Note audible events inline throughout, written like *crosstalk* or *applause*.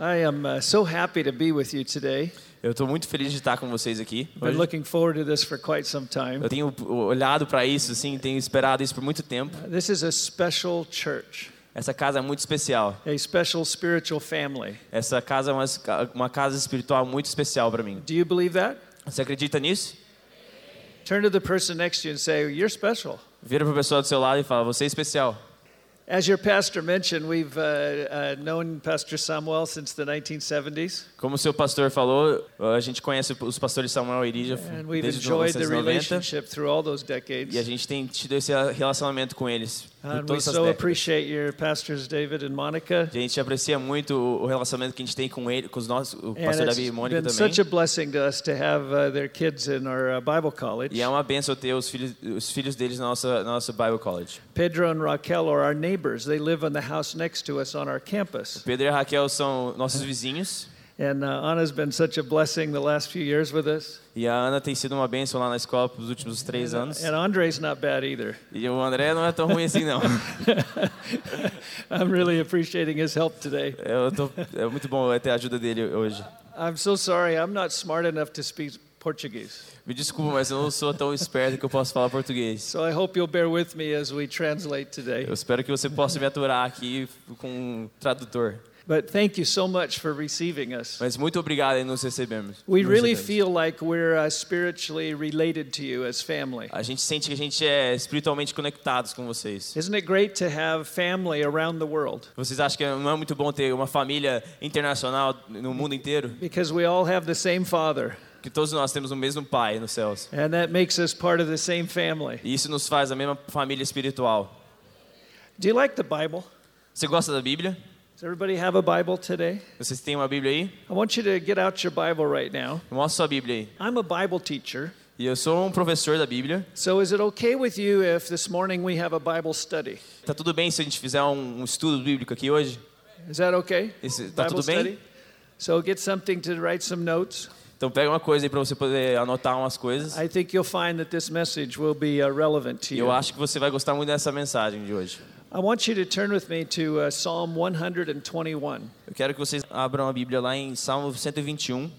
I am uh, so happy to be with you today. Eu estou muito feliz de estar com vocês aqui. Been hoje. looking forward to this for quite some time. Eu tenho olhado para isso, assim, tenho esperado isso por muito tempo. This is a special church, Essa casa é muito especial. a special spiritual family. Essa casa é uma, uma casa espiritual muito especial para mim. Do you believe that? Você acredita nisso? Turn to the person next to you and say, You're special. Vira para a pessoa do seu lado e fala: Você é especial. Como o seu pastor falou, a gente conhece os pastores Samuel e we've desde os enjoyed the 1990 relationship through all those decades. e a gente tem tido esse relacionamento com eles we todas essas so décadas. appreciate your pastors, David and Monica. A gente aprecia muito o relacionamento que a gente tem com ele, com os nossos, o pastor Davi e Mônica também. such a blessing to us to have their kids in our Bible college. E é uma benção ter os filhos, os filhos deles na nossa, na nossa Bible College. Pedro and Raquel are our neighbors. They live in the house next to us on our campus. Pedro e Raquel são nossos vizinhos And uh, Anna's been such a blessing the last few years with us. e a Ana tem sido uma benção lá na escola pelos últimos três anos. And Andre's not bad either. E o André não é tão ruim assim não. *laughs* I'm really appreciating his help today. Eu tô, é muito bom ter a ajuda dele hoje. I'm so sorry, I'm not smart enough to speak Portuguese. Me desculpa, mas eu não sou tão esperto que eu posso falar português. So I hope you'll bear with me as we translate today. Eu espero que você possa me aturar aqui com um tradutor. But thank you so much for receiving us. Mas muito obrigado em nos recebermos. We nos really recebemos. feel like we're uh, spiritually related to you as family. A gente sente que a gente é espiritualmente conectados com vocês. Isn't it great to have family around the world? Vocês acham que não é muito bom ter uma família internacional no mundo inteiro? Because we all have the same Father, Que todos nós temos o mesmo Pai nos céus. and that makes us part of the same family. E isso nos faz a mesma família espiritual. Do you like the Bible? Você gosta da Bíblia? Does everybody have a Bible today? Vocês têm uma Bíblia aí? I want you to get out your Bible right now. Mostra sua Bíblia aí. I'm a Bible teacher, E eu sou um professor da Bíblia. so is it okay with you if this morning we have a Bible study? Tá tudo bem se a gente fizer um, um estudo bíblico aqui hoje? Is that okay? Esse- tá Bible tudo bem? study? So get something to write some notes. Então pega uma coisa aí para você poder anotar umas coisas. I think you'll find that this message will be relevant to you. eu acho que você vai gostar muito dessa mensagem de hoje. I want you to turn with me to uh, Psalm 121. Eu quero que vocês abram a Bíblia lá em Salmo 121.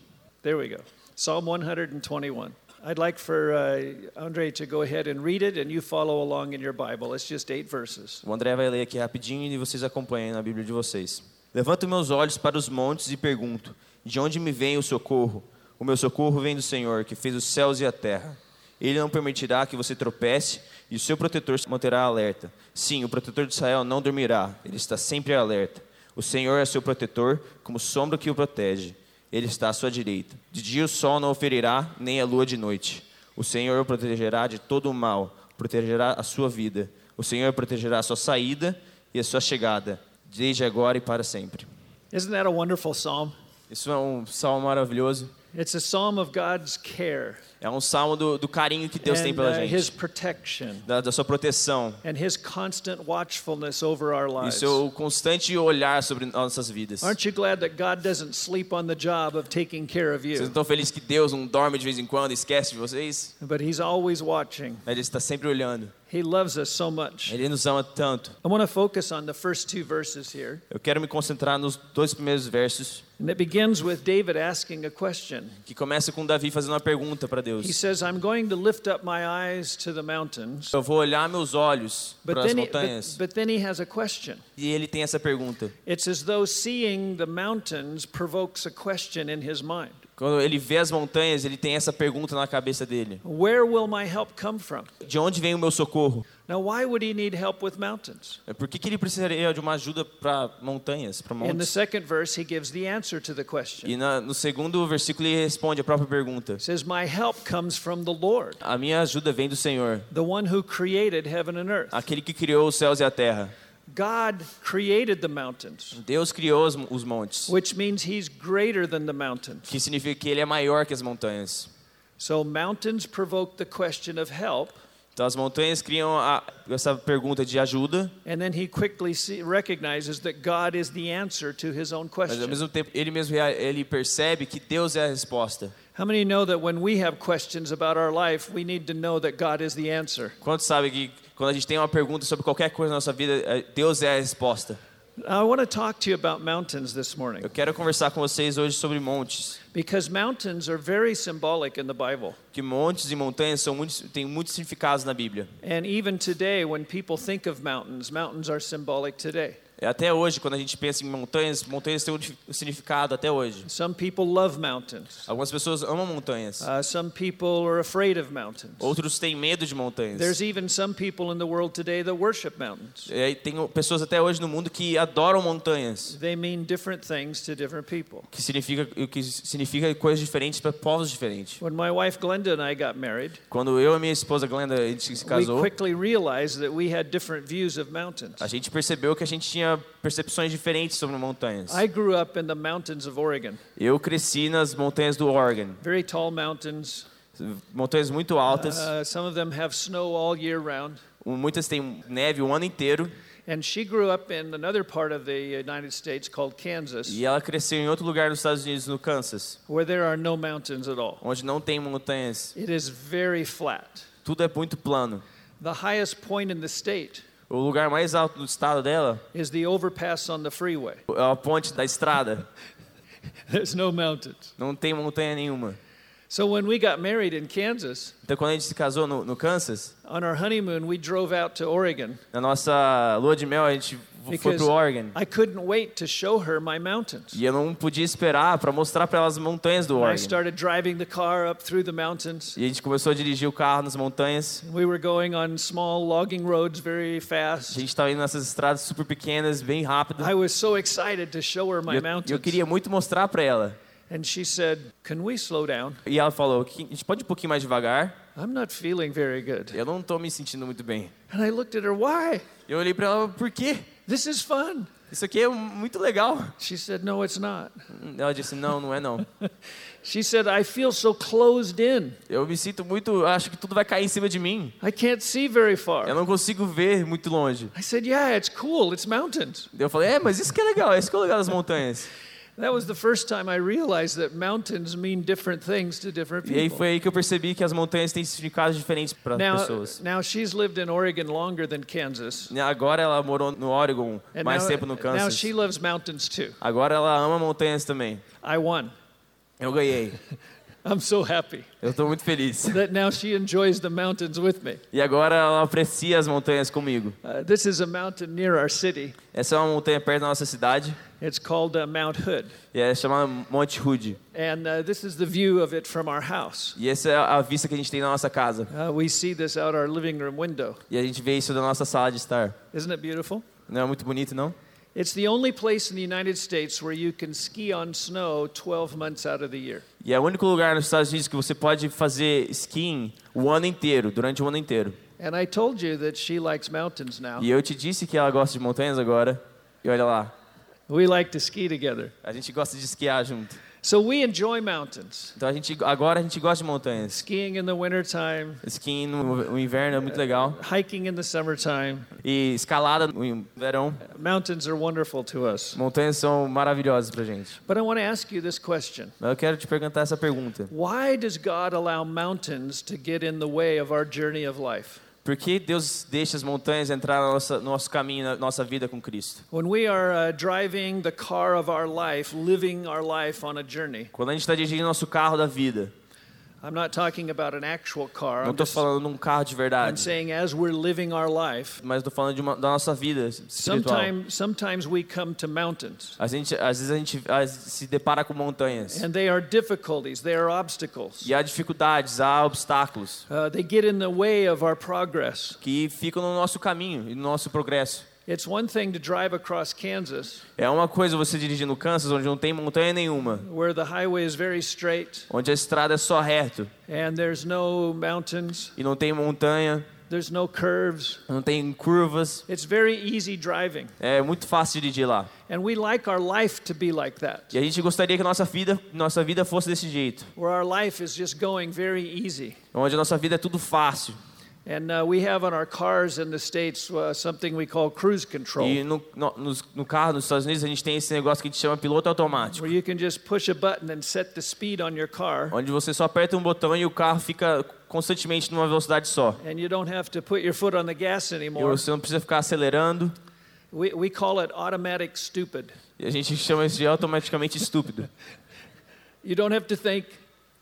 There we go. Psalm 121. I'd like for uh, Andre to go ahead and read it, and you follow along in your Bible. It's just eight verses. O André vai ler aqui rapidinho e vocês acompanhem na Bíblia de vocês. Levanto meus olhos para os montes e pergunto: De onde me vem o socorro? O meu socorro vem do Senhor, que fez os céus e a terra. Ele não permitirá que você tropece e o seu protetor se manterá alerta. Sim, o protetor de Israel não dormirá, ele está sempre alerta. O Senhor é seu protetor, como sombra que o protege. Ele está à sua direita. De dia o sol não o ferirá, nem a lua de noite. O Senhor o protegerá de todo o mal, protegerá a sua vida. O Senhor protegerá a sua saída e a sua chegada, desde agora e para sempre. Isn't that a wonderful psalm? Isso é um salmo maravilhoso. It's a psalm of God's care É um salmo do, do carinho que Deus tem and pela uh, His gente, protection da, da sua proteção and His constant watchfulness over our e seu constante olhar sobre nossas vidas. Aren't you glad that God doesn't sleep on the job of taking care of Vocês estão felizes que Deus não dorme de vez em quando, esquece de vocês? But He's always watching. Ele está sempre olhando. He loves us so much. Ele nos ama tanto. I want to focus on the first two verses here. Eu quero me concentrar nos dois primeiros versos, And it begins with David asking a question. que começa com Davi fazendo uma pergunta para He Deus. says, I'm going to lift up my eyes to the mountains. Eu vou olhar meus olhos But para as then, he, montanhas. but, but then he has a question. E ele tem essa pergunta. It's as though seeing the mountains provokes a question in his mind. Quando ele vê as montanhas, ele tem essa pergunta na cabeça dele: Where will my help come from? De onde vem o meu socorro? Now, why would he need help with mountains? Por que, que ele precisaria de uma ajuda para montanhas, para In the montes? second verse, he gives the answer to the question. E na, no segundo versículo ele responde a própria pergunta: He says, My help comes from the Lord, A minha ajuda vem do Senhor, the one who created heaven and earth. aquele que criou os céus e a terra. God created the mountains, Deus criou os, os montes, which means he's greater than the mountains. que significa que ele é maior que as montanhas. So, mountains provoke the question of help, Então as montanhas criam a, essa pergunta de ajuda, and then he quickly see, recognizes that God is the answer to his own mas ao question. mesmo tempo ele mesmo ele percebe que Deus é a resposta. How many know that when we have questions about our life, we need to know that God is the answer? Quantos sabem que quando a gente tem uma pergunta sobre qualquer coisa na nossa vida, é- Deus é a resposta? I want to talk to you about mountains this morning Eu quero conversar com vocês hoje sobre montes. because mountains are very symbolic in the Bible. Que montes e montanhas são muitos, têm muitos significados na Bíblia. And even today, when people think of mountains, mountains are symbolic today. É, Até hoje, quando a gente pensa em montanhas, montanhas têm um significado até hoje. Some people love mountains. Algumas pessoas amam montanhas. Uh, some people are afraid of mountains. Outros têm medo de montanhas. There's even some people in the world today that worship mountains. É, tem pessoas até hoje no mundo que adoram montanhas. They mean different things to different people. Que significa, o que significa coisas diferentes para povos diferentes. When my wife Glenda and I got married, Quando eu e minha esposa Glenda a gente se we casou, quickly realized that we had different views of mountains. a gente percebeu que a gente tinha percepções diferentes sobre montanhas. I grew up in the mountains of Oregon, Eu cresci nas montanhas do Oregon, very tall mountains. montanhas muito altas. Uh, some of them have snow all year round. Muitas têm neve o ano inteiro. And she grew up in another part of the United States called Kansas, E ela cresceu em outro lugar nos Estados Unidos, no Kansas, where there are no mountains at all. onde não tem montanhas. It is very flat. Tudo é muito plano. The highest point in the state O lugar mais alto do estado dela is the overpass on the freeway. *laughs* é a ponte da estrada. There's no mountains. Não tem montanha nenhuma. So when we got married in Kansas, Então, quando a gente se casou no, no Kansas, on our honeymoon, we drove out to Oregon na nossa lua de mel, a gente foi pro Oregon. I couldn't wait to show her my mountains. E eu não podia esperar para mostrar para ela as montanhas do I Oregon. started driving the car up through the mountains. E a gente começou a dirigir o carro nas montanhas. We were going on small logging roads very A fast. gente estava indo nessas estradas super pequenas, bem rápido. I was so excited to show her E my eu, mountains. eu queria muito mostrar para ela. And she said, Can we slow down? E ela falou: "Que- a gente pode ir um pouquinho mais devagar? I'm not feeling very good. Eu não estou me sentindo muito bem. And I looked at her, Why? Eu olhei para ela: por quê? This is fun. Isso aqui é muito legal. She said, No, it's not. Ela disse: não, não é não. *laughs* She said, I feel so closed in. Eu me sinto muito, acho que tudo vai cair em cima de mim. I can't see very Eu far. não consigo ver muito longe. I said, Yeah, it's cool. It's mountains. Eu falei: é, mas isso que é legal, isso que é legal das montanhas. That was the first time I realized that mountains mean different things to different E aí people. foi aí que eu percebi que as montanhas têm significados diferentes para Now, pessoas. now she's lived in Oregon longer than Kansas. Agora ela morou no Oregon And mais now, tempo no now Kansas. she loves mountains too. Agora ela ama montanhas também. I won. Eu ganhei. *laughs* I'm so happy Eu estou muito feliz. that now she enjoys the mountains with me. E agora ela aprecia as montanhas comigo. Uh, this is a mountain near our city. Essa é uma montanha perto da nossa cidade It's called uh, Mount Hood. e é chamada Monte Hood. And uh, this is the view of it from our house. E essa é a vista que a gente tem na nossa casa. Uh, we see this out our living room window. E a gente vê isso da nossa sala de estar. Isn't it beautiful? Não é muito bonito, não? It's the only place in the United States where you can ski on snow 12 months out of the year. E é o único lugar nos Estados Unidos que você pode fazer skiing o ano inteiro, durante o ano inteiro. And I told you that she likes mountains now. E eu te disse que ela gosta de montanhas agora. E olha lá, We like to ski together. a gente gosta de esquiar junto. So we enjoy mountains. Então a gente agora a gente gosta de montanhas. Skiing in the wintertime, Skiing no, no inverno é muito legal hiking in the summertime. e escalada no verão. Mountains are wonderful to us. Montanhas são maravilhosas pra gente. But I want to ask you this question Mas eu quero te perguntar essa pergunta. Why does God allow mountains to get in the way of our journey of life? Por que Deus deixa as montanhas entrar no nosso, no nosso caminho, na nossa vida com Cristo? When we are uh, driving the car of our life, living our life on a journey, Quando a gente está dirigindo nosso carro da vida, não I'm, estou falando de um carro de I'm verdade, saying as we're living our life, mas estou falando de uma, da nossa vida espiritual. sometimes, sometimes we come to mountains. A gente, às vezes a gente se depara com montanhas. And they are difficulties, they are obstacles. E há dificuldades, há obstáculos Uh, they get in the way of our progress. que ficam no nosso caminho e no nosso progresso. It's one thing to drive across Kansas, É uma coisa você dirigir no Kansas, onde não tem montanha nenhuma, where the highway is very straight onde a estrada é só reto and there's no mountains, e não tem montanha, there's no curves. não tem curvas. It's very easy driving. É muito fácil dirigir lá. And we like our life to be like that, E a gente gostaria que nossa vida, nossa vida fosse desse jeito, where our life is just going very easy. onde a nossa vida é tudo fácil. And uh, we have on our cars in the States uh, something we call cruise control, E no, no, nos- no carro nos Estados Unidos a gente tem esse negócio que a gente chama piloto automático, where you can just push a button and set the speed on your car, onde você só aperta um botão e o carro fica constantemente numa velocidade só. and you don't have to put your foot on the gas E anymore. você não precisa ficar acelerando. We, we call it automatic stupid. E a gente chama isso de automaticamente estúpido. You don't have to think,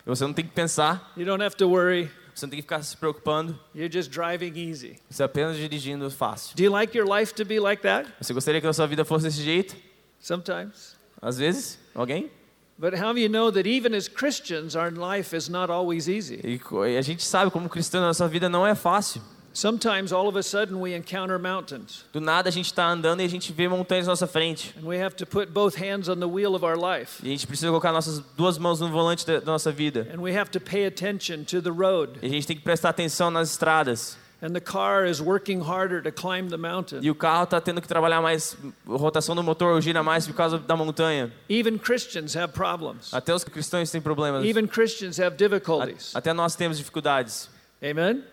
Você não tem que pensar, you don't have to worry. Você não tem que ficar se preocupando, You're just driving easy. você apenas dirigindo fácil. Do you like your life to be like that? Você gostaria que a sua vida fosse desse jeito? Sometimes. Às vezes? Alguém? But how do you know that even as Christians, our life is not always easy? E e a gente sabe como cristão, a nossa vida não é fácil. Sometimes all of a sudden we encounter mountains Do nada a gente está andando e a gente vê montanhas na nossa frente. and we have to put both hands on the wheel of our life E a gente precisa colocar nossas duas mãos no volante da, da nossa vida. and we have to pay attention to the road. E a gente tem que prestar atenção nas estradas. And the car is working harder to climb the mountain. E o carro está tendo que trabalhar mais, a rotação do motor gira mais por causa da montanha. Even Christians have problems. Até os cristãos têm problemas. Even Christians have difficulties. A- Até nós temos dificuldades. Amen?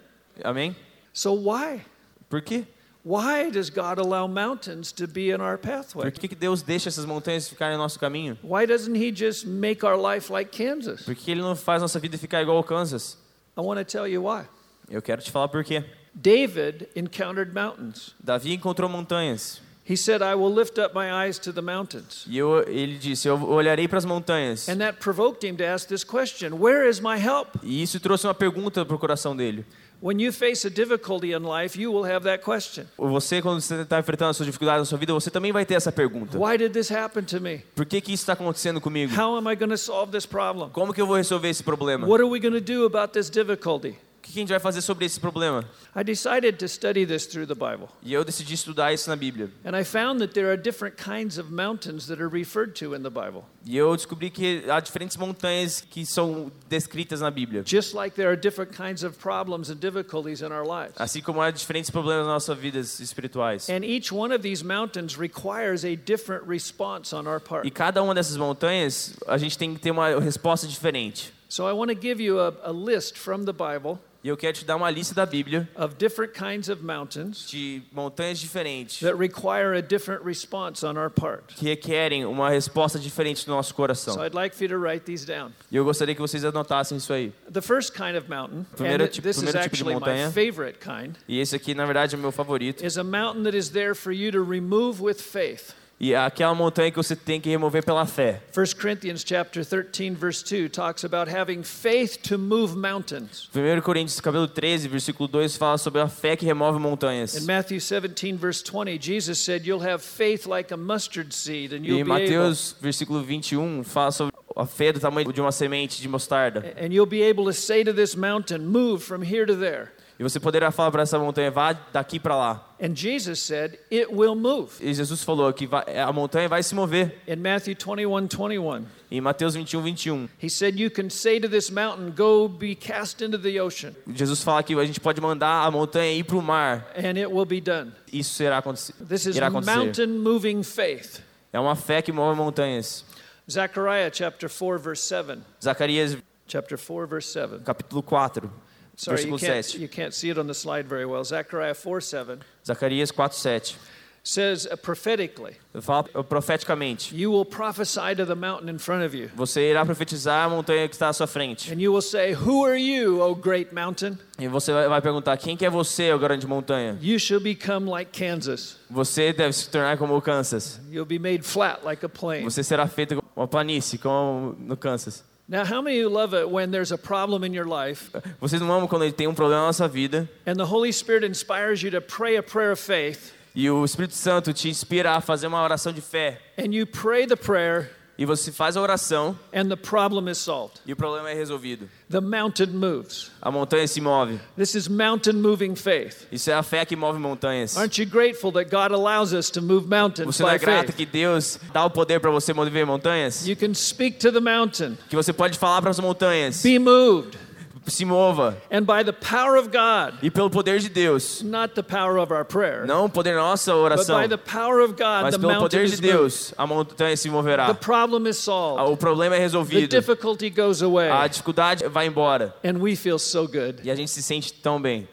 Amém? So why? Por quê? Why does God allow mountains to be in our pathway? Por que, que Deus deixa essas montanhas ficarem no nosso caminho? Why doesn't He just make our life like Kansas? Por que Ele não faz nossa vida ficar igual ao Kansas? I want to tell you why. Eu quero te falar por quê. David encountered mountains. Davi encontrou montanhas. He said, I will lift up my eyes to the mountains. E eu, ele disse: Eu olharei para as montanhas. And that provoked him to ask this question Where is my help? E isso trouxe uma pergunta para o coração dele. When you face a difficulty in life, you will have that question Você, quando você está enfrentando as suas dificuldades na sua vida, você também vai ter essa pergunta: Why did this happen to me? Por que, que isso está acontecendo comigo? How am I going to solve this problem? Como que eu vou resolver esse problema? What are we going to do about this difficulty? Que que a gente vai fazer sobre esse problema? I decided to study this through the Bible. E eu decidi estudar isso na Bíblia. And I found that there are different kinds of mountains that are referred to in the Bible. E eu descobri que há diferentes montanhas que são descritas na Bíblia. Just like there are different kinds of problems and difficulties in our lives. Assim como há diferentes problemas nas nossas vidas espirituais. And each one of these mountains requires a different response on our part. E cada uma dessas montanhas, a gente tem que ter uma resposta diferente. So I want to give you a, a list from the Bible E eu quero te dar uma lista da Bíblia of different kinds of mountains de montanhas diferentes that require a different response on our part. que requerem uma resposta diferente do nosso So coração. I'd like for you to write these down. E eu gostaria que vocês anotassem isso aí. The first kind of mountain, Primeiro and tipo- this is primeiro tipo de actually my montanha. favorite kind, E esse aqui, na verdade, é o meu favorito. is a mountain that is there for you to remove with faith. E aquela montanha que você tem que remover pela fé. 1 Corinthians chapter 13 verse 2 talks about having faith to move mountains. 1 Coríntios capítulo 13, versículo 2 fala sobre a fé que remove montanhas. In Matthew 17 verse 20, Jesus said, "You'll have faith like a mustard seed and E you'll em be able Mateus, versículo 21, fala sobre a fé do tamanho de uma semente de mostarda. and you'll be able to say to this mountain, "Move from here to there." E você poderá falar para essa montanha, vá daqui para lá. And Jesus said, "It will move." E Jesus falou que vai- a montanha vai se mover. In Matthew 21 21, Em Mateus 21, 21. he said, "You can say to this mountain, go be cast into the ocean, Jesus fala que a gente pode mandar a montanha ir para o mar. and it will be done." Isso será acontecer. This is irá acontecer. mountain moving faith. É uma fé que move montanhas. Zechariah chapter 4 verse 7. Zacarias, Chapter 4 verse 7. capítulo 4, Sorry, you versículo can't, 7. you can't see it on the slide very well. Zechariah 4 7 Zacarias 4, 7. says uh, prophetically, Fala profeticamente. You will prophesy to the mountain in front of you, Você irá profetizar a montanha que está à sua frente. and you will say, Who are you, O great mountain? E você vai vai perguntar: quem que é você, ó grande montanha? You shall become like Kansas. Você deve se tornar como o Kansas. You'll be made flat like a plain. Você será feito como uma planície, como no Kansas. Now, how many of you love it when there's a problem in your life Vocês não amam quando tem um problema na nossa vida and the Holy Spirit inspires you to pray a prayer of faith, e o Espírito Santo te inspira a fazer uma oração de fé and you pray the prayer, e você faz a oração and the problem is solved? e o problema é resolvido. The mountain moves. A montanha se move. This is mountain moving faith. Isso é a fé que move montanhas. Aren't you grateful that God allows us to move mountains Você não é grato faith? que Deus dá o poder para você mover montanhas? You can speak to the mountain, Que você pode falar para as montanhas, be moved, se mova. and by the power of God, E pelo poder de Deus, not the power of our prayer, não o poder da nossa but oração, by the power of God, mas the pelo mountain poder de moved. Deus, a montanha se The moverá. problem is solved. O problema é The resolvido. difficulty goes away, A dificuldade vai embora. and we feel so good. E a gente se sente tão bem.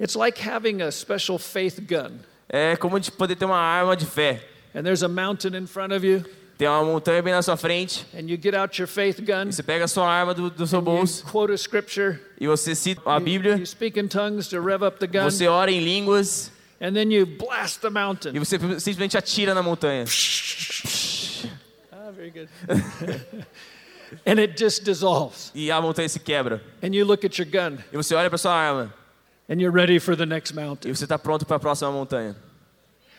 It's like having a special faith gun, É como a gente poder ter uma arma de fé. and there's a mountain in front of you, Tem uma montanha bem na sua frente, and you get out your faith gun, e você pega a sua arma do, do seu you bolso quote a scripture, e você cita a you, Bíblia, you speak in tongues to rev up the gun, você ora em línguas, and then you blast the mountain. E você simplesmente atira na montanha. Ah, very good. *laughs* and it just dissolves. E a montanha se quebra. And you look at your gun E você olha para sua arma. and you're ready for the next E mountain. você está pronto para a próxima montanha.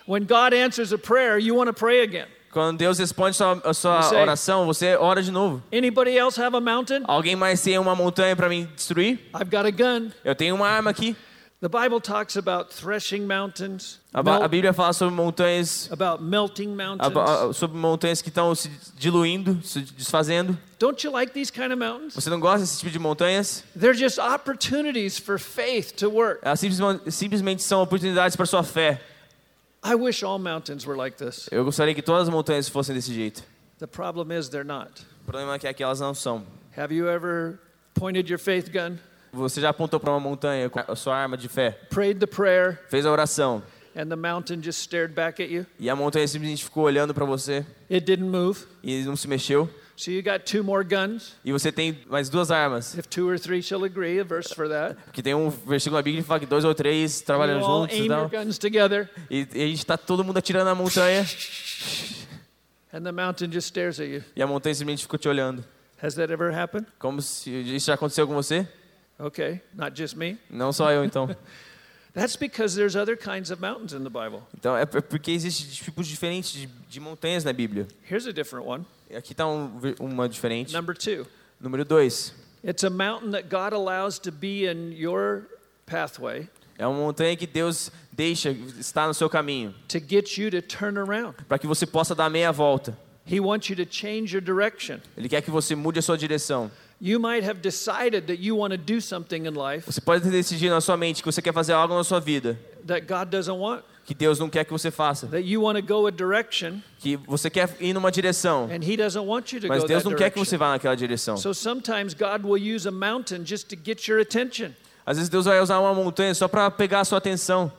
When God answers a prayer, you want to pray again. Quando Deus responde sua, a sua Você- oração, você ora de novo. Anybody else have a mountain? Alguém mais tem uma montanha para me destruir? I've got a gun. Eu tenho uma arma aqui. The Bible talks about threshing mountains, A, ba- a melt- Bíblia fala sobre montanhas, about melting mountains. a- sobre montanhas que estão se diluindo, se desfazendo. Don't you like these kind of mountains? Você não gosta desse tipo de montanhas? They're just opportunities for faith to work. Elas simplesmente, simplesmente são oportunidades para sua fé. I wish all mountains were like this. Eu gostaria que todas as montanhas fossem desse jeito. The problem is they're not. O problema é que elas não são. Have you ever pointed your faith gun, Você já apontou para uma montanha com a sua arma de fé, prayed the prayer, fez a oração, and the mountain just stared back at you? e a montanha simplesmente ficou olhando para você It didn't move. e não se mexeu. So you got two more guns. E você tem mais duas armas. If two or three shall agree, a verse for that. Que tem um versículo na Bíblia que fala que dois ou três trabalham juntos e aim your tal. guns together, E, e a gente tá todo mundo atirando na montanha and the mountain just stares at you. e a montanha simplesmente ficou te olhando. Has that ever happened? Como se isso já aconteceu com você? Okay, not just me. Não só eu, então. *laughs* That's because there's other kinds of mountains in the Bible. Então é é porque existem tipos diferentes de, de montanhas na Bíblia. Here's a different one. Aqui está um, uma diferente. Number two. Número dois. It's a mountain that God allows to be in your pathway É uma montanha que Deus deixa estar no seu caminho. to get you to turn around. Para que você possa dar meia volta. He wants you to change your direction. Ele quer que você mude a sua direção. You might have decided that you want to do something in life Você pode ter decidido na sua mente que você quer fazer algo na sua vida that God doesn't want, que Deus não quer que você faça. Que você quer ir numa direção, and He doesn't want you to mas go Deus não quer que você vá naquela direção. So sometimes God will use a mountain just to get your attention, Às vezes Deus vai usar uma montanha só para pegar a sua atenção,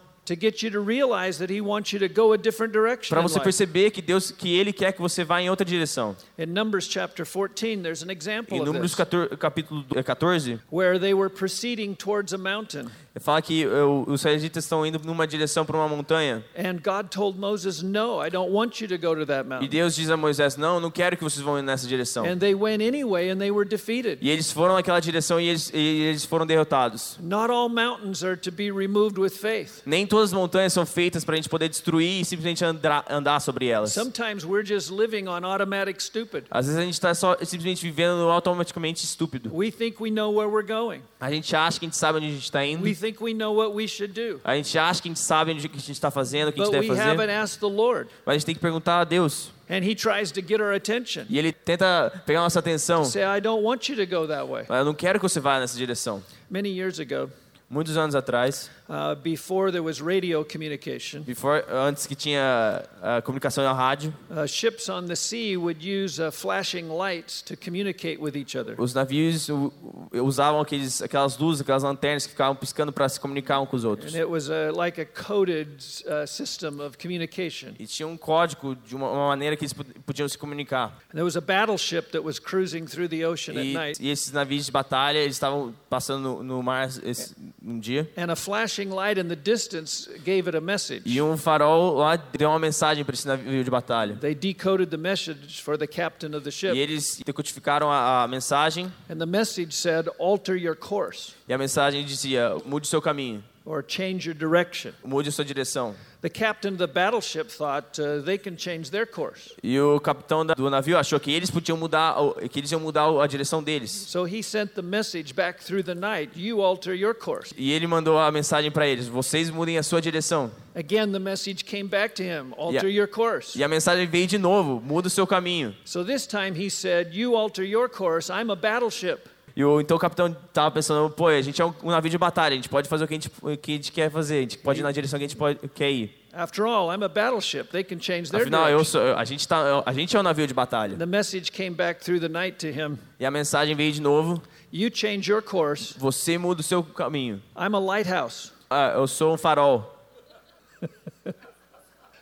para você perceber que Deus, que Ele quer que você vá em outra direção. In Numbers chapter 14, there's an example Em Números this, 14, capítulo 14, where they were proceeding towards a mountain. Fala que os israelitas estão indo numa direção para uma montanha. And God told Moses, No, I don't want you to go to that E mountain. Deus diz a Moisés: Não, não quero que vocês vão nessa direção. And they went anyway and they were defeated. E eles foram naquela direção e eles, e eles foram derrotados. Not all mountains are to be removed with faith. Nem todas as montanhas são feitas para a gente poder destruir e simplesmente andar, andar sobre elas. Sometimes we're just living on automatic stupid. Às vezes a gente está só simplesmente vivendo automaticamente estúpido. We think we know where we're going. A gente acha que a gente sabe onde a gente está indo. We think we know what we should do. A gente acha que a gente sabe onde que a gente está fazendo, o que a gente But deve we haven't fazer. asked the Lord. Mas a gente tem que perguntar a Deus. And He tries to get our attention. E Ele tenta pegar nossa atenção. Say, I don't want you to go that way. Eu não quero que você vá nessa direção. Many years ago, Muitos anos atrás, uh, before there was radio communication, before, antes que tinha a comunicação na rádio, uh, ships on the sea would use uh, flashing lights to communicate with each other. os navios usavam aqueles, aquelas luzes, aquelas lanternas que ficavam piscando para se comunicar um com os outros. And it was uh, like a coded uh, system of communication. E tinha um código de uma, uma maneira que eles pod- podiam se comunicar. And there was a battleship that was cruising through the ocean at E, night. e esses navios de batalha, eles estavam passando no, no mar esse, um dia. And a flashing light in the distance gave it a message. E um farol lá deu uma mensagem para esse navio de batalha. They decoded the message for the captain of the E ship. eles decodificaram a, a mensagem. And the message said, alter your course E a mensagem dizia: mude seu caminho, or change your direction. mude sua direção. The captain of the battleship thought uh, they can change their course. E o capitão do navio achou que eles podiam mudar, que eles iam mudar a direção deles. So he sent the message back through the night you alter your course. E ele mandou a mensagem para eles: vocês mudem a sua direção. Again, the message came back to him alter your course. E a mensagem veio de novo: muda o seu caminho. So this time he said, You alter your course, I'm a battleship. E o, então o capitão tava pensando: pô, a gente é um, um navio de batalha, a gente pode fazer o que a gente, o que a gente quer fazer, a gente pode ir na direção que a gente pode, quer ir. After all, I'm a battleship. They can change their Afinal, eu sou, a gente tá, a gente é um navio de batalha. The message came back through the night to him. E a mensagem veio de novo: You change your course. você muda o seu caminho. I'm a lighthouse. Ah, eu sou um farol.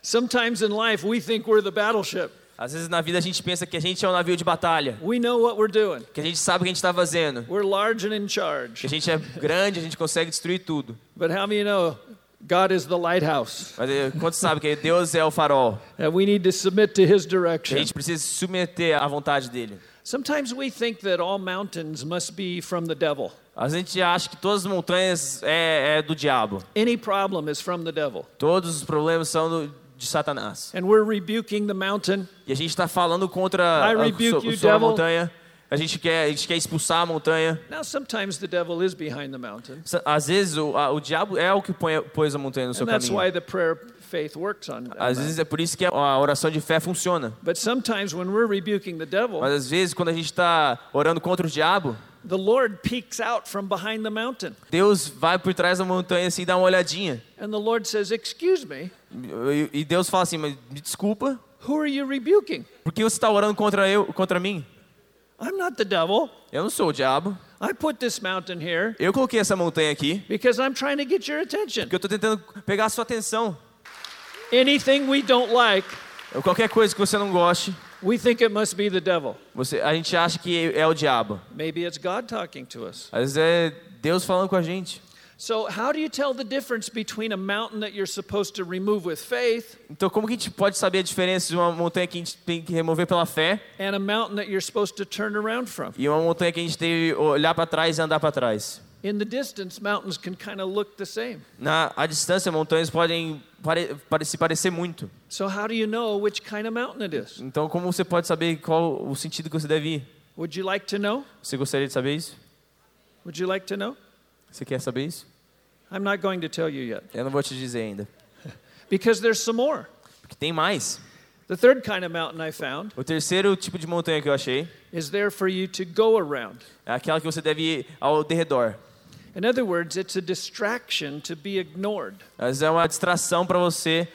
Sometimes in life, we think we're the battleship. Às vezes na vida a gente pensa que a gente é um navio de batalha, We know what we're doing. que a gente sabe o que a gente está fazendo, We're large and in que charge. a gente é grande, a gente consegue destruir tudo. But how many know God is the lighthouse, Mas eh, quantos sabem que Deus é o farol? and we need to submit to His A direction. gente precisa se submeter à vontade dele. Sometimes we think that all mountains must be from the devil. A gente acha que todas as montanhas é, é do diabo. Any problem is from the devil. Todos os problemas são do, de Satanás. And we're rebuking the mountain. E a gente está falando contra I a, rebuke so- a montanha. A gente, quer, a gente quer expulsar a montanha. Now, sometimes the devil is behind the mountain. Sa- Às vezes o, a- o diabo é o que põe, pôs a montanha no seu And that's caminho. why the prayer faith works on, on Às vezes é por isso que a oração de fé funciona. But sometimes when we're rebuking the devil, Mas às vezes quando a gente está orando contra o diabo, the Lord peeks out from behind the mountain. Deus vai por trás da montanha assim e dá uma olhadinha. And the Lord says, Excuse me, E, Deus fala assim, mas me desculpa, who are you rebuking? por que você está orando contra eu, contra mim? I'm not the devil. Eu não sou o diabo. I put this mountain here Eu coloquei essa montanha aqui because I'm trying to get your attention. porque eu estou tentando pegar a sua atenção. Anything we don't like, Qualquer coisa que você não goste, we think it must be the devil. você, a gente acha que é o diabo. Maybe it's God talking to us. Às vezes é Deus falando com a gente. So, how do you tell the difference between a mountain that you're supposed to remove with faith Então, como que a gente pode saber a diferença de uma montanha que a gente tem que remover pela fé and a mountain that you're supposed to turn around from? e uma montanha que a gente tem que olhar para trás e andar para trás? In the distance, mountains can kind of look the same. Na à distância, montanhas podem pare, pare, se parecer muito. So, how do you know which kind of mountain it is? Então, como você pode saber qual o sentido que você deve ir? Would you like to know? Você gostaria de saber isso? Would you like to know? Você quer saber isso? I'm not going to tell you yet Eu não vou te dizer ainda. *laughs* because there's some more. Porque tem mais. The third kind of mountain I found O terceiro tipo de montanha que eu achei is there for you to go around. é aquela que você deve ir ao derredor. In other words, it's a distraction to be ignored. Vezes é uma distração para você,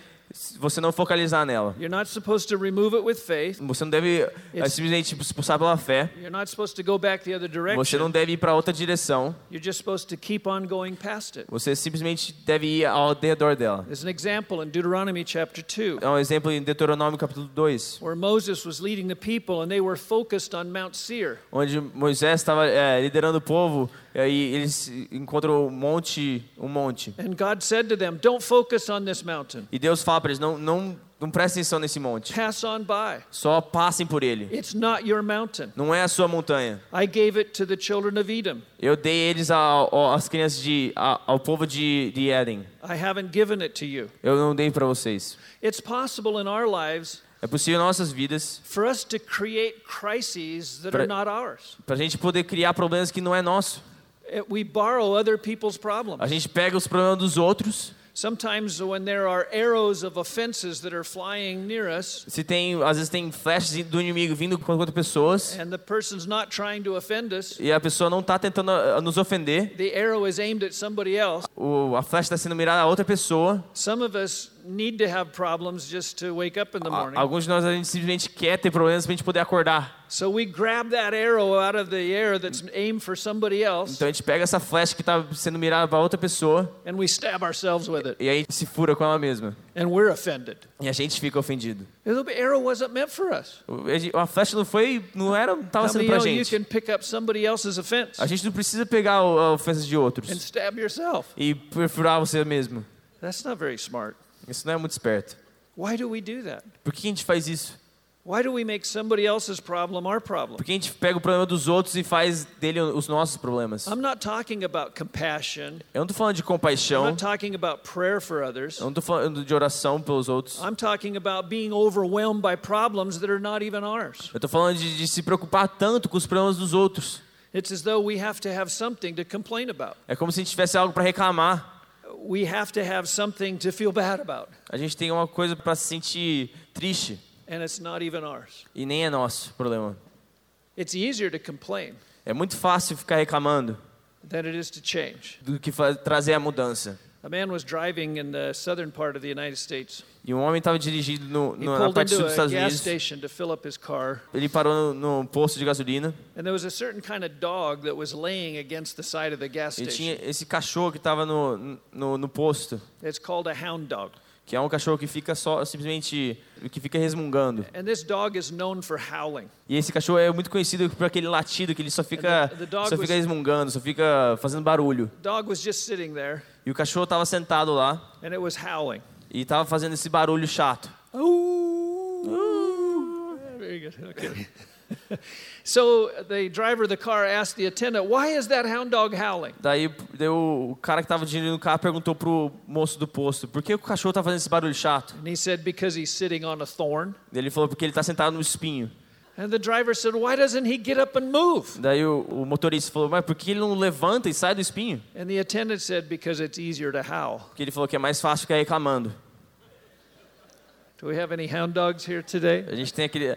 você não focalizar nela. You're not supposed to remove it with faith. Você não deve eh, It's- simplesmente expulsar pela fé. You're not supposed to go back the other Você não direction. deve ir para outra direção. You're just supposed to keep on going past it. Você simplesmente deve ir ao redor dela. There's an example in Deuteronomy chapter 2 É um exemplo em Deuteronômio capítulo 2, where Moses was leading the people and they were focused on Mount Seir. onde Moisés estava é, liderando o povo e aí eles encontram um monte, um monte. And God said to them, Don't focus on this mountain. E Deus fala para eles não não não prestem atenção nesse monte. Pass on by. Só passem por ele. It's not your mountain. Não é a sua montanha. I gave it to the children of Edom. Eu dei eles às crianças de ao povo de, de Éden. I haven't given it to you. Eu não dei para vocês. It's possible in our lives É possível em nossas vidas for us to create crises that Pra- are not ours. para a gente poder criar problemas que não é nosso. It- We borrow other people's problems. A gente pega os problemas dos outros. Sometimes when there are arrows of offenses that are flying near us Se tem, às vezes tem flashes do inimigo vindo contra pessoas and the person's not trying to offend us, e a pessoa não está tentando ah, nos ofender. the arrow is aimed at somebody else. O, a flecha está sendo mirada a outra pessoa. Some of us need to have problems just to wake up in the A- morning. alguns de nós a gente simplesmente quer ter problemas para a gente poder acordar. So we grab that arrow out of the air that's aimed for somebody else Então a gente pega essa flecha que está sendo mirada para outra pessoa and we stab ourselves with it e aí se fura com ela mesma. and we're offended. E a gente fica ofendido. The arrow wasn't meant for us. A flecha não foi, não era, estava sendo pra know you gente. can pick up somebody else's offense A gente não precisa pegar a ofensa de and outros stab yourself? e perfurar você mesmo. That's not very smart. Isso não é muito esperto. Why do we do that? Por que a gente faz isso? Why do we make somebody else's problem our problem? Por que a gente pega o problema dos outros e faz dele os nossos problemas? I'm not talking about compassion. Eu não tô falando de I'm compaixão, not talking about prayer for others. eu não tô falando de oração pelos outros. I'm talking about being overwhelmed by problems that are not even ours. Eu tô falando de, de se preocupar tanto com os problemas dos outros. It's as though we have to have something to complain about. É como se a gente tivesse algo para reclamar. We have to have something to feel bad about, A gente tem uma coisa para se sentir triste and it's not even ours. e nem é nosso problema. It's easier to complain É muito fácil ficar reclamando than it is to change. do que trazer a mudança. A man was driving in the southern part of the United States. E um homem estava dirigindo no, no, na parte sul dos Estados Unidos. station to fill up his car, Ele parou no, no posto de gasolina and there was a certain kind of dog that was laying against the side of the gas e tinha esse cachorro que estava no, no, no posto, It's called a hound dog. Que é um cachorro que fica só simplesmente que fica resmungando. And this dog is known for howling. E esse cachorro é muito conhecido por aquele latido que ele só fica the- the só was- fica resmungando, só fica fazendo barulho. E o cachorro estava sentado lá and it was howling. e estava fazendo esse barulho chato. Very good. Okay. *laughs* so the driver of the car asked the attendant, "Why is that hound dog howling?" Daí, daí o, cara que estava dirigindo o carro perguntou pro moço do posto: "Por que o cachorro tá fazendo esse barulho chato?" And he said, "Because he's sitting on a thorn." Ele falou porque ele está sentado no espinho. And the driver said, "Why doesn't he get up and move?" Daí o, o motorista falou: "Mas por que ele não levanta e sai do espinho?" And the attendant said, "Because it's easier to howl." Porque ele falou que é mais fácil ficar reclamando. Do we have any hound dogs here today? A gente tem aquele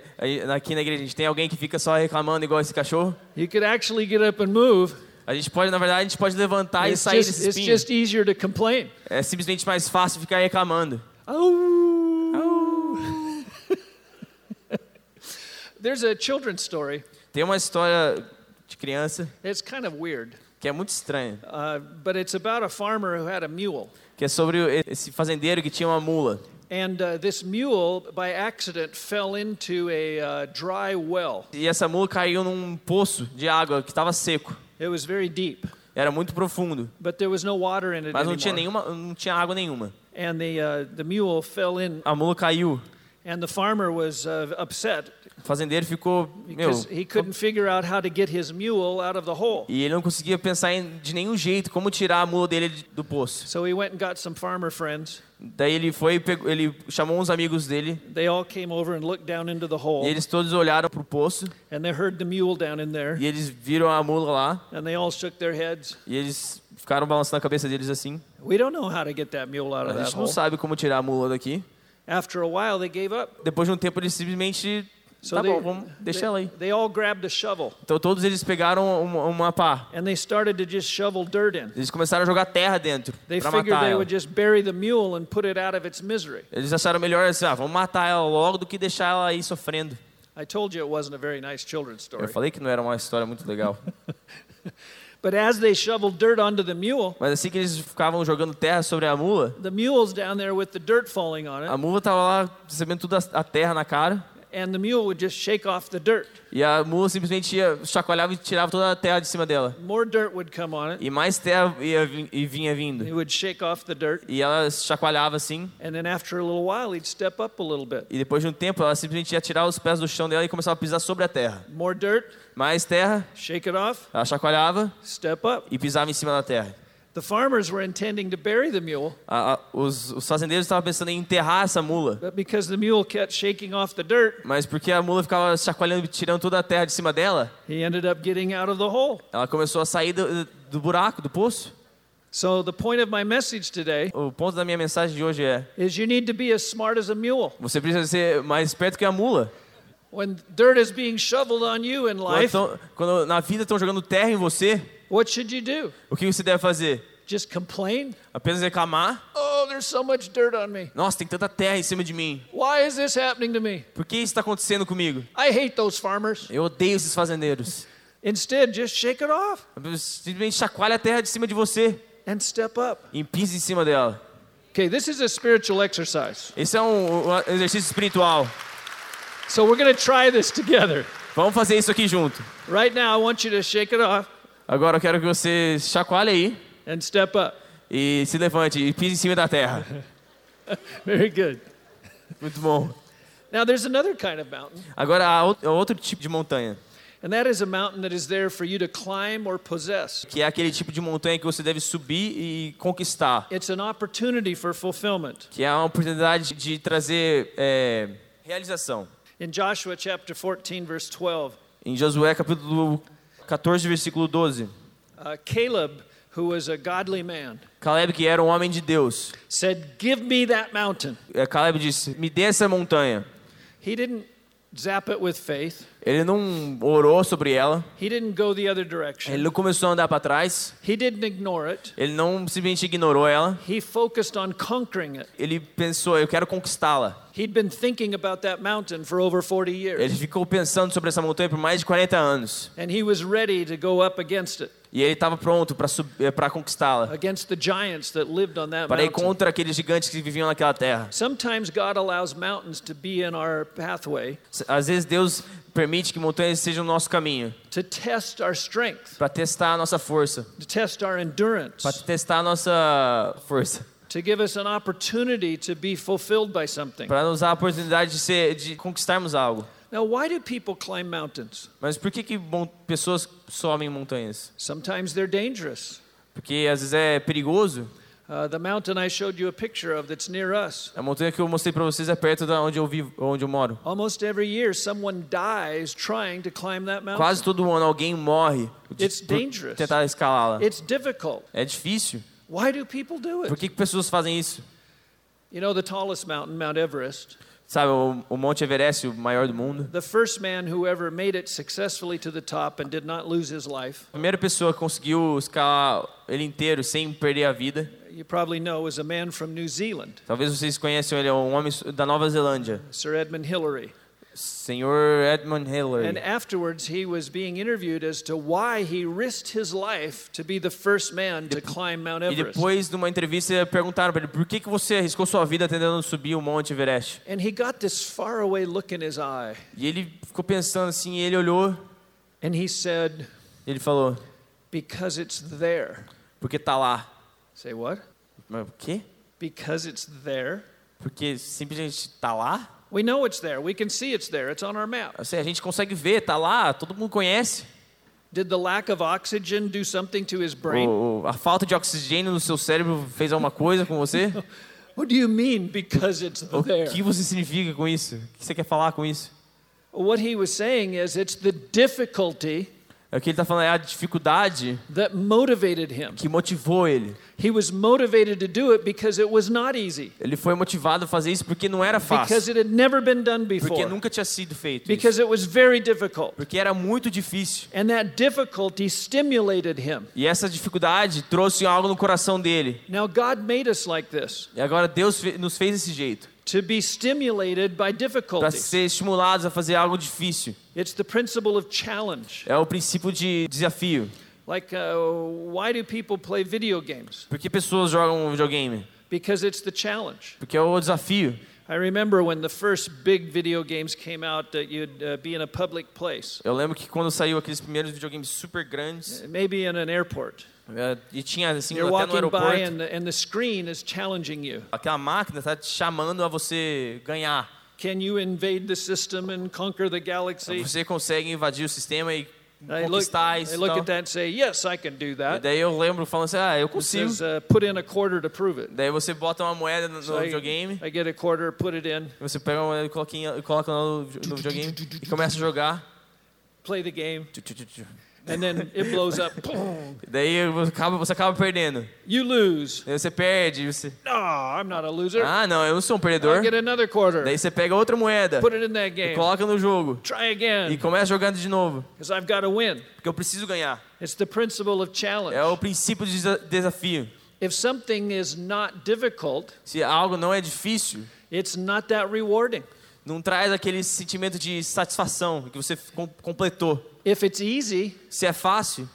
aqui na igreja, a gente tem alguém que fica só reclamando igual esse cachorro. You could actually get up and move. A gente pode, na verdade, a gente pode levantar e It's sair just, desse it's just easier to complain. É simplesmente mais fácil ficar reclamando. *laughs* There's a children's story. Tem uma história de criança It's kind of weird, que é muito estranha, uh, but it's about a farmer who had a mule. que é sobre esse fazendeiro que tinha uma mula. And uh, this mule, by accident, fell into a uh, dry well. E essa mula caiu num poço de água que estava seco. It was very deep, Era muito profundo, but there was no water in it mas não tinha anymore. nenhuma, não tinha água nenhuma. And the, uh, the mule fell in, A mula caiu. And the farmer was uh, upset O fazendeiro ficou, meu, because he couldn't figure out how to get his mule out of the hole. e ele não conseguia pensar em, de nenhum jeito como tirar a mula dele de- do poço. So he went and got some farmer friends. Daí ele foi, pegou, ele chamou uns amigos dele They all came over and looked down into the hole, e eles todos olharam pro poço and they heard the mule down in there, e eles viram a mula lá and they all shook their heads. e eles ficaram balançando a cabeça deles assim. We don't know how to get that mule out of A that gente não hole. sabe como tirar a mula daqui. After a while, they gave up. Depois de um tempo eles simplesmente tá they, bom, vamos deixar ela aí. they all grabbed a shovel Então todos eles pegaram uma, uma pá. and they started to just shovel dirt in. Eles começaram a jogar terra dentro They para figured matar they ela. would just bury the mule and put it out of its misery. Eles acharam melhor assim, ah, vamos matar ela logo do que deixar ela aí sofrendo. I told you it wasn't a very nice children's story. Eu falei que não era uma história muito legal. *laughs* But as they shoveled dirt onto the mule, Mas assim que eles ficavam jogando terra sobre a mula, the mule's down there with the dirt falling on a it, mula tava lá recebendo tudo a, a terra na cara. And the mule would just shake off the dirt. E a mula simplesmente ia, chacoalhava e tirava toda a terra de cima dela. More dirt would come on it. E mais terra ia, e vinha vindo. would shake off the dirt, E ela chacoalhava assim. and then after a little while, he'd step up a little bit. E depois de um tempo, ela simplesmente ia tirar os pés do chão dela e começava a pisar sobre a terra. More dirt, Mais terra, shake it off, ela chacoalhava step up. e pisava em cima da terra. The farmers were intending to bury the mule, os, os fazendeiros estavam pensando em enterrar essa mula. but because the mule kept shaking off the dirt, Mas porque a mula ficava chacoalhando tirando toda a terra de cima dela, he ended up getting out of the hole. ela começou a sair do, do buraco, do poço. So the point of my message today O ponto da minha mensagem de hoje é: is you need to be as smart as a mule. você precisa ser mais esperto que a mula. When dirt is being shoveled on you in Quando, life, tão- quando na vida estão jogando terra em você, what should you do? o que você deve fazer? Just complain? Apenas reclamar? Oh, there's so much dirt on me. Nossa, tem tanta terra em cima de mim. Why is this happening to me? Por que isso está acontecendo comigo? I hate those farmers. Eu odeio esses fazendeiros. Instead, just shake it off Simplesmente chacoalha a terra de cima de você and step up. e pise em cima dela. Okay, this is a spiritual exercise. Esse é um, um exercício espiritual. So we're going to try this together. Vamos fazer isso aqui junto. Right now, I want you to shake it off Agora eu quero que você chacoalhe aí and step up. e se levante e pise em cima da terra. *laughs* Very good. Muito bom. Now, there's another kind of mountain, Agora há out- outro tipo de montanha, and that is a mountain that is there for you to climb or possess. que é aquele tipo de montanha que você deve subir e conquistar, It's an opportunity for fulfillment. que é uma oportunidade de trazer é, realização. In Joshua chapter 14, verse 12, Em Josué capítulo 14, versículo 12, uh, Caleb, who was a godly man, Caleb, que era um homem de Deus, said, Give me that mountain. é, Caleb disse: Me dê essa montanha. He didn't zap it with faith, Ele não orou sobre ela, he didn't go the other direction, ele não começou a andar para trás, he didn't ignore it. ele não simplesmente ignorou ela, He focused on conquering it. ele pensou: Eu quero conquistá-la. He'd been thinking about that mountain for over 40 Ele years, ficou pensando sobre essa montanha por mais de 40 anos. and he was ready to go up against it. E ele estava pronto para conquistá-la. against the giants that lived on that Para ir mountain. contra aqueles gigantes que viviam naquela terra. Sometimes God allows mountains to be in our pathway Às vezes Deus permite que montanhas sejam o nosso caminho. to test our strength, Para testar a nossa força. to test our endurance, Para testar a nossa força. to give us an opportunity to be fulfilled by something. Para nos dar a oportunidade de, ser, de conquistarmos algo. Now, why do people climb mountains? Mas por que, que pessoas sobem montanhas? Sometimes they're dangerous. Porque às vezes é perigoso. Uh, the mountain I showed you a picture of that's near us. A montanha que eu mostrei para vocês é perto da onde eu vivo, onde eu moro. Almost every year, someone dies trying to climb that mountain. Quase todo ano alguém morre de- It's por dangerous. tentar escalá-la. It's difficult. É difícil. Why do people do Por it? que, que pessoas fazem isso? You know, the tallest mountain, Mount Everest, Sabe, o, o Monte Everest, o maior do mundo. the first man who ever made it successfully to the top and did not lose his life, A primeira pessoa que conseguiu escalar ele inteiro sem perder a vida. You probably know, was a man from New Zealand, Talvez vocês conheçam ele, é um homem da Nova Zelândia. Sir Edmund Hillary. Senhor Edmund And Hillary. afterwards, he was being interviewed as to why he risked his life to be the first man to climb Mount E Everest. depois, numa entrevista, perguntaram para ele por que, que você arriscou sua vida tentando subir o Monte Everest. And he got this faraway look in his eye, E ele ficou pensando assim, e ele olhou and he said, e ele falou, Because it's there. porque tá lá. Say what? Mas o quê? Because it's there. Porque simplesmente tá lá? We know it's there. We can see it's there. It's on our map. Assim, a gente consegue ver, tá lá, todo mundo conhece. Did the lack of oxygen do something to his brain? O- o- a falta de oxigênio no seu cérebro fez alguma coisa com você? *laughs* What do you mean because it's O there? que você significa com isso? O que você quer falar com isso? What he was saying is it's the difficulty É o que ele está falando é a dificuldade that motivated him. que motivou ele. He was motivated to do it because it was not easy, Ele foi motivado a fazer isso porque não era because fácil, it had never been done porque before, nunca tinha sido feito. Isso. because it was very difficult. Porque era muito difícil. And that difficulty stimulated him. E essa dificuldade trouxe algo no coração dele. Now, God made us like this E agora Deus nos fez desse jeito to be stimulated by para ser estimulados a fazer algo difícil. It's the principle of challenge. É o princípio de desafio. Like, uh, why do people play video games? Por que pessoas jogam videogame? Because it's the challenge. Porque é o desafio. I remember when the first big video games came out that you'd uh, be in a public place, Eu lembro que quando saiu aqueles primeiros videogames super grandes, maybe in an airport. Eh, e tinha assim You're até no aeroporto, and the, and the screen is challenging you. aquela máquina está te chamando a você ganhar. Can you invade the system and conquer the galaxy? Você consegue invadir o sistema e I look, I isso. e look at that and say, yes, I can do E that. daí eu lembro falando assim, ah, eu consigo. says, uh, put in a quarter to prove it. Daí você bota uma moeda no, So no I, videogame, I get a quarter, put it in, você pega uma moeda e coloca, coloca no, no videogame e começa a jogar. play the game, And then it blows up. E daí você acaba, você acaba perdendo. you lose. Daí você perde. Você... No, I'm not a loser. Ah, não, eu não sou um I perdedor. get another quarter. Daí você pega outra moeda, Put it in that e game. coloca no jogo Try e again, começa jogando de novo. because I've got to win. Porque eu preciso ganhar. It's the principle of challenge. É o princípio de desa- desafio. If something is not difficult, Se algo não é difícil, it's not that rewarding. não traz aquele sentimento de satisfação que você com- completou. If it's easy, Se é fácil,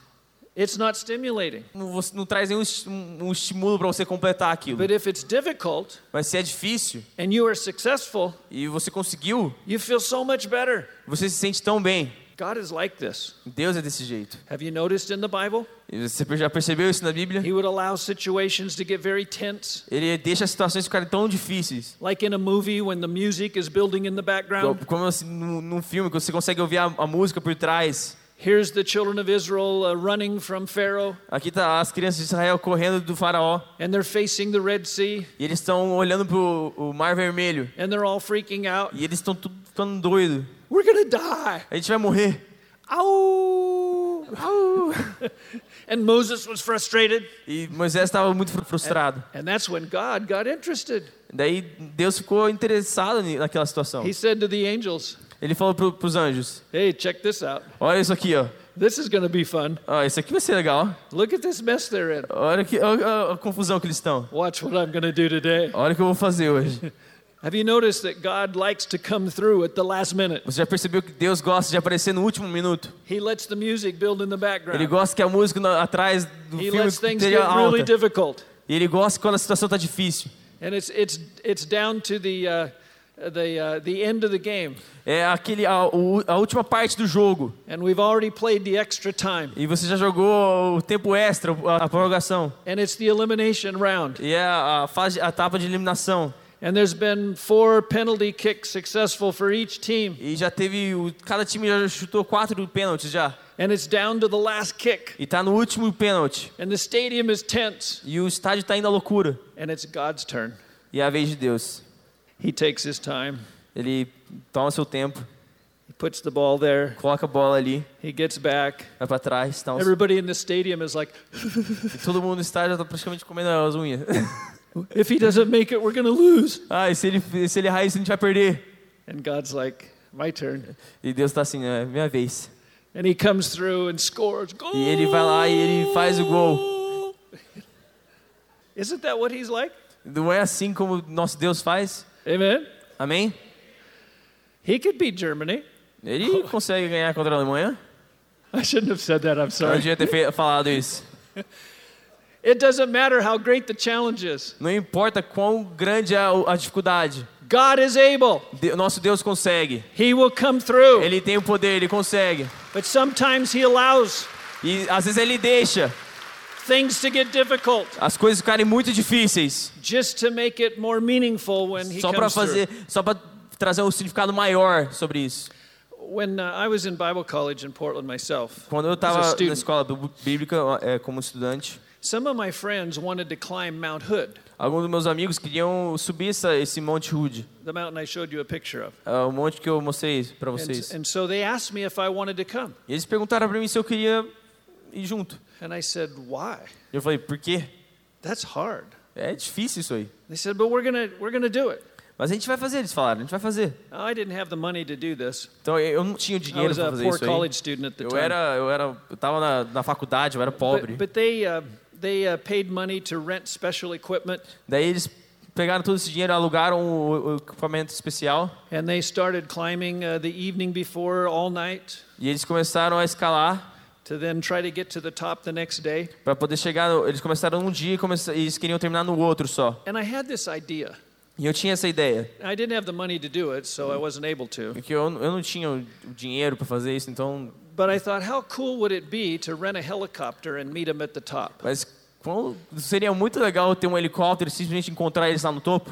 it's not stimulating. não, não traz nenhum um, um estímulo para você completar aquilo. But if it's difficult Mas se é difícil and you are successful, e você conseguiu, you feel so much better. você se sente tão bem. God is like this. Deus é desse jeito. Have you noticed in the Bible? Você já percebeu isso na Bíblia? He would allow situations to get very tense. Ele deixa as situações ficarem tão difíceis. Like in a movie when the music is building in the background. Como assim, num, num filme que você consegue ouvir a, a música por trás. Here's the children of Israel uh, running from Pharaoh, Aqui tá as crianças de Israel correndo do faraó. and they're facing the Red Sea, E eles estão olhando pro o Mar Vermelho. and they're all freaking out. E eles estão tudo ficando doido. We're gonna die. A gente vai morrer. Ow! Ow! *laughs* and Moses was frustrated. E Moisés estava muito fru- frustrado. And that's when God got interested. Daí Deus ficou interessado naquela situação. He said to the angels, Ele falou pro, pros anjos: Hey, check this out. Olha isso aqui, ó. This is going to be fun. Ó, isso aqui vai ser legal. Look at this mess they're in. Olha que, olha a confusão que eles estão. Watch what I'm going to do today. Olha o que eu vou fazer hoje. *laughs* Have you noticed that God likes to come through at the last minute? Você já percebeu que Deus gosta de aparecer no último minuto? He lets the music build in the Ele background. gosta que a música atrás do He filme lets things esteja get really alta. difficult. E ele gosta quando a situação está difícil. And it's, it's, it's down to the, uh, the, uh, the end of the game. É aquele, a, a última parte do jogo. And we've already played the extra time. E você já jogou o tempo extra, a, a prorrogação. And it's the elimination round. E é a, fase, a etapa de eliminação. And there's been four penalty kicks successful for each team. E já teve. Cada time já chutou quatro pênaltis já. And it's down to the last kick. E tá no último pênalti. And the stadium is tense. E o estádio tá indo à loucura. And it's God's turn. E é a vez de Deus. He takes his time. Ele toma seu tempo, He puts the ball there. coloca a bola ali, He gets back. vai pra trás. Tá Everybody in the stadium is like, *laughs* e todo mundo no estádio já tá praticamente comendo as unhas. *laughs* if he doesn't make it, we're going to lose. ah, e se ele, se ele errar isso, a gente vai perder. And God's like, my turn. E Deus tá assim, é minha vez. And he comes through and scores. Goal! E ele vai lá e ele faz o gol. *laughs* Isn't that what he's like? Não é assim como nosso Deus faz? Amen. Amém? He could beat Germany. Ele consegue ganhar contra a Alemanha. *laughs* I shouldn't have said that. I'm Eu não sorry. devia ter fe- falado isso. *laughs* It doesn't matter how great the challenge is. Não importa quão grande é a dificuldade. God is able. De- Nosso Deus consegue. He will come through. Ele tem o poder, ele consegue. But sometimes he allows E às vezes ele deixa things to get difficult as coisas ficarem muito difíceis. just to make it more meaningful when he Só para comes through. fazer, só para trazer um significado maior sobre isso. When uh, I was in Bible college in Portland myself, Quando eu estava na escola bí- bíblica é, como estudante, some of my friends wanted to climb Mount Hood, alguns dos meus amigos queriam subir essa, esse Monte Hood, the mountain I showed you a picture of. é, o monte que eu mostrei para And, vocês. and so they asked me if I wanted to come. E eles perguntaram para mim se eu queria ir junto. And I said, Why? Eu falei, por quê? That's hard. É difícil isso aí. They said, But we're to we're gonna do it. Mas a gente vai fazer, eles falaram, a gente vai fazer. Now, I didn't have the money to do this. Então eu não tinha dinheiro para fazer isso aí. Eu era, eu era, eu tava na, na faculdade, eu era pobre. But, but they, uh, they uh, paid money to rent special equipment, Daí eles pegaram todo esse dinheiro, alugaram o, o equipamento especial and they started climbing uh, the evening before all night e eles começaram a escalar to then try to get to the top the next day. para poder chegar. no- eles começaram num dia e, começa- e eles queriam terminar no outro só. And I had this idea. E eu tinha essa ideia, I didn't have the money to do it, so I wasn't able to. porque eu, eu não tinha o o dinheiro para fazer isso, então. But I thought, how cool would it be to rent a helicopter and meet them at the top? Mas quão- seria muito legal ter um helicóptero e simplesmente encontrar eles lá no topo.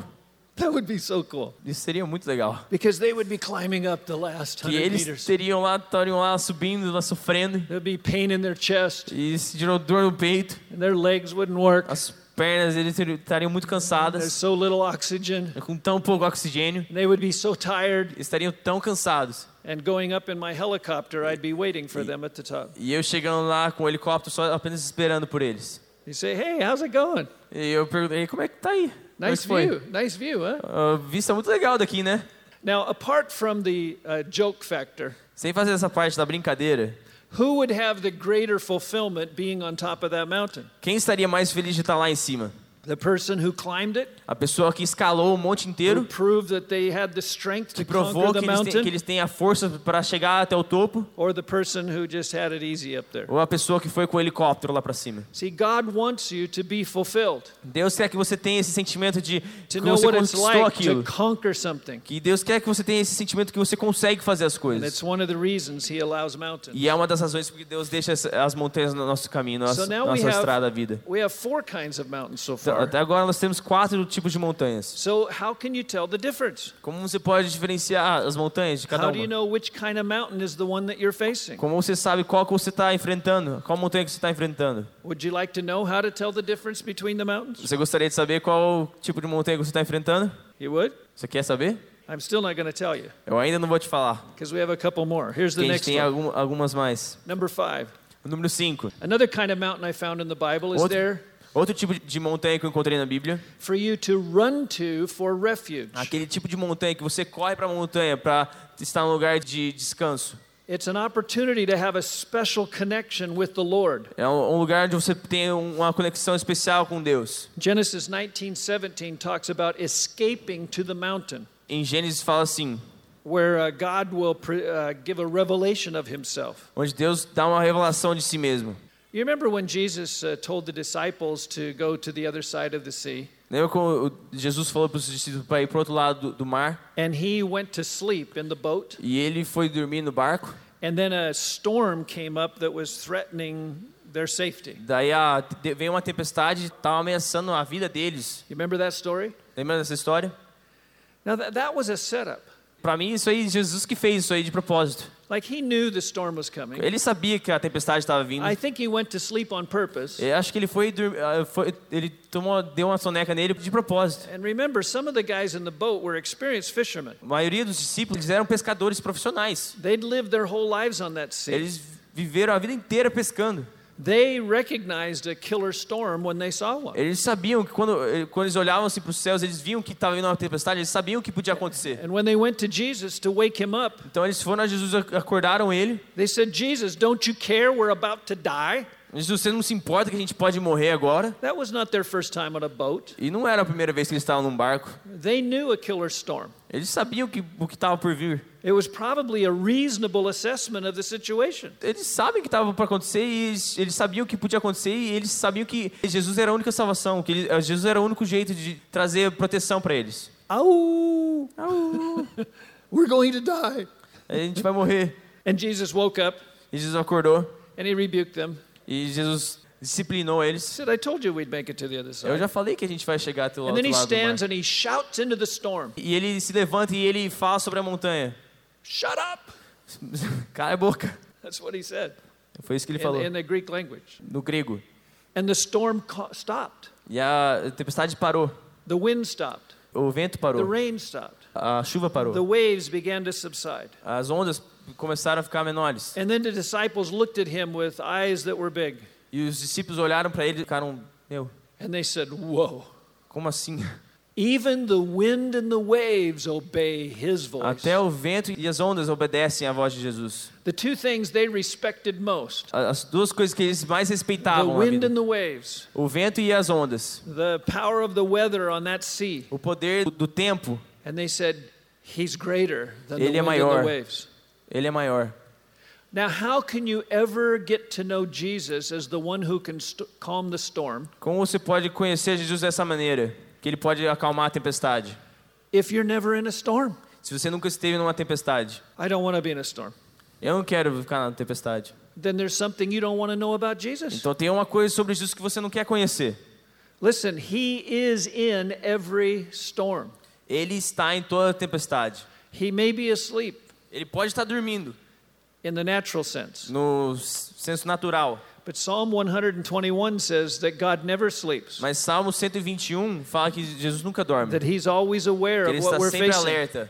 That would be so cool. Isso seria muito legal. Because they would be climbing up the last Que 100 eles meters. teriam lá, estariam lá subindo, lá sofrendo. There'd be pain in their chest, E sentiram dor no peito. and their legs wouldn't work. As pernas eles estariam muito There's cansadas, so little oxygen. com tão pouco oxigênio. They would be so tired. Estariam tão cansados. And going up in my helicopter, I'd be waiting for them at the top. E eu chegando lá com o helicóptero só apenas esperando por eles. You say, hey, how's it going? E eu perguntei, como é que tá aí? É Nice view. Nice view, huh? A vista muito legal daqui, né? Now, apart from the uh, joke factor, Sem fazer essa parte da brincadeira, who would have the greater fulfillment being on top of that mountain? quem estaria mais feliz de estar lá em cima? The person who climbed it, A pessoa que escalou o monte inteiro, proved that they had the strength que to conquer provou the que eles, têm, que eles têm a força para chegar até o topo, or the person who just had it easy up there? ou a pessoa que foi com o helicóptero lá para cima? See, God wants you to be fulfilled, Deus quer que você tenha esse sentimento de to que você conquistou like aquilo. to conquer something. Que Deus quer que você tenha esse sentimento que você consegue fazer as And coisas. it's one of the reasons He allows mountains. E é uma das razões porque Deus deixa as- as montanhas no nosso caminho, na nossa, nossa estrada da vida. We have four kinds of mountains so Então, far. Até agora nós temos quatro tipos de montanhas. So, how can you tell the difference? Como você pode diferenciar as montanhas de cada How do you uma? know which kind of mountain is the one that you're facing? Como você sabe qual que você está enfrentando? Qual montanha que você está enfrentando? Would you like to know how to tell the difference between the mountains? Você gostaria de saber qual tipo de montanha que você está enfrentando? You would? Você quer saber? I'm still not going to tell you Eu ainda não vou te falar. because we have a couple more. Here's Porque the next tem algumas mais. Number five. O número 5. Another kind of mountain I found in the Bible is there outro tipo de montanha que eu encontrei na Bíblia. for you to run to for refuge. Aquele tipo de montanha que você corre para a montanha para estar num lugar de descanso. It's an opportunity to have a special connection with the Lord. É um um lugar onde você tem uma conexão especial com Deus. Genesis 19:17 talks about escaping to the mountain, Em Gênesis fala assim, where uh, God will uh, give a revelation of himself. onde Deus dá uma revelação de si mesmo. You remember when Jesus uh, told the disciples to go to the other side of the sea Lembra como o- Jesus falou para os discípulos para ir para o outro lado do, do mar? and he went to sleep in the boat E ele foi dormir no barco. and then a storm came up that was threatening their safety. Daí a, veio uma tempestade, estava ameaçando a vida deles. You remember that story? Lembra dessa história? Now that, that was a setup. Para mim, isso aí, Jesus que fez isso aí de propósito. Like he knew the storm was coming. Ele sabia que a tempestade estava vindo. I think he went to sleep on purpose. Eu acho que ele foi, ah, foi- ele tomou, deu uma soneca nele de propósito. And remember, some of the guys in the boat were experienced fishermen. A maioria dos discípulos eram pescadores profissionais. They'd lived their whole lives on that sea. Eles viveram a vida inteira pescando. They recognized a killer storm when they saw one. Eles sabiam que quando, eh, quando eles olhavam assim para os céus, eles viam que estava vindo uma tempestade, eles sabiam que podia acontecer. And when they went to Jesus to wake him up, Então eles foram a Jesus, ac- acordaram ele. they said, Jesus, don't you care we're about to die? Você não se importa que a gente pode morrer agora? That was not their first time on a boat. E não era a primeira vez que eles estavam num barco. They knew a killer storm. Eles sabiam que, o que estava por vir. It was probably a reasonable assessment of the situation. Eles sabem que estava para acontecer e eles, eles sabiam que podia acontecer e eles sabiam que Jesus era a única salvação, que ele- Jesus era o único jeito de trazer proteção para eles. Au! *laughs* We're going to die. A gente vai morrer. And Jesus woke up E Jesus acordou and he rebuked them. E Jesus disciplinou eles. said, I told you we'd make it to the other Eu side. já falei que a gente vai chegar até o outro lado the E ele se levanta e ele fala sobre a montanha. Shut up! *laughs* Cala a boca. That's what he said Foi isso que ele in, falou in the Greek language. no grego. And the storm stopped. E a tempestade parou. The wind stopped. O vento The parou. rain stopped. A chuva The parou. waves began to subside. As ondas começaram a ficar menores. And then the disciples looked at him with eyes that were big. E os discípulos olharam para ele e ficaram, meu, And they said, Whoa. como assim? Even the wind and the waves obey his voice. Até o vento e as ondas obedecem à voz de Jesus. The two things they respected most As duas coisas que eles mais the respeitavam na wind and the waves, O vento e as ondas. the power of the weather on that sea. O poder do tempo, And they said, He's greater than Ele the é wind and maior. the waves. Ele é maior. Now, how can you ever get to know Jesus as the one who can calm the storm Como você pode conhecer Jesus dessa maneira? Que ele pode acalmar a tempestade. if you're never in a storm? Se você nunca esteve numa tempestade. I don't want to be in a storm. Eu não quero ficar na tempestade. Then there's something you don't want to know about Jesus. Então tem uma coisa sobre Jesus que você não quer conhecer. Listen, He is in every storm. Ele está em toda tempestade. He may be asleep Ele pode estar dormindo in the natural sense, no senso natural. but Psalm 121 says that God never sleeps, Mas Salmo 121 fala que Jesus nunca dorme. that He's always aware Que of ele what está we're sempre facing. alerta.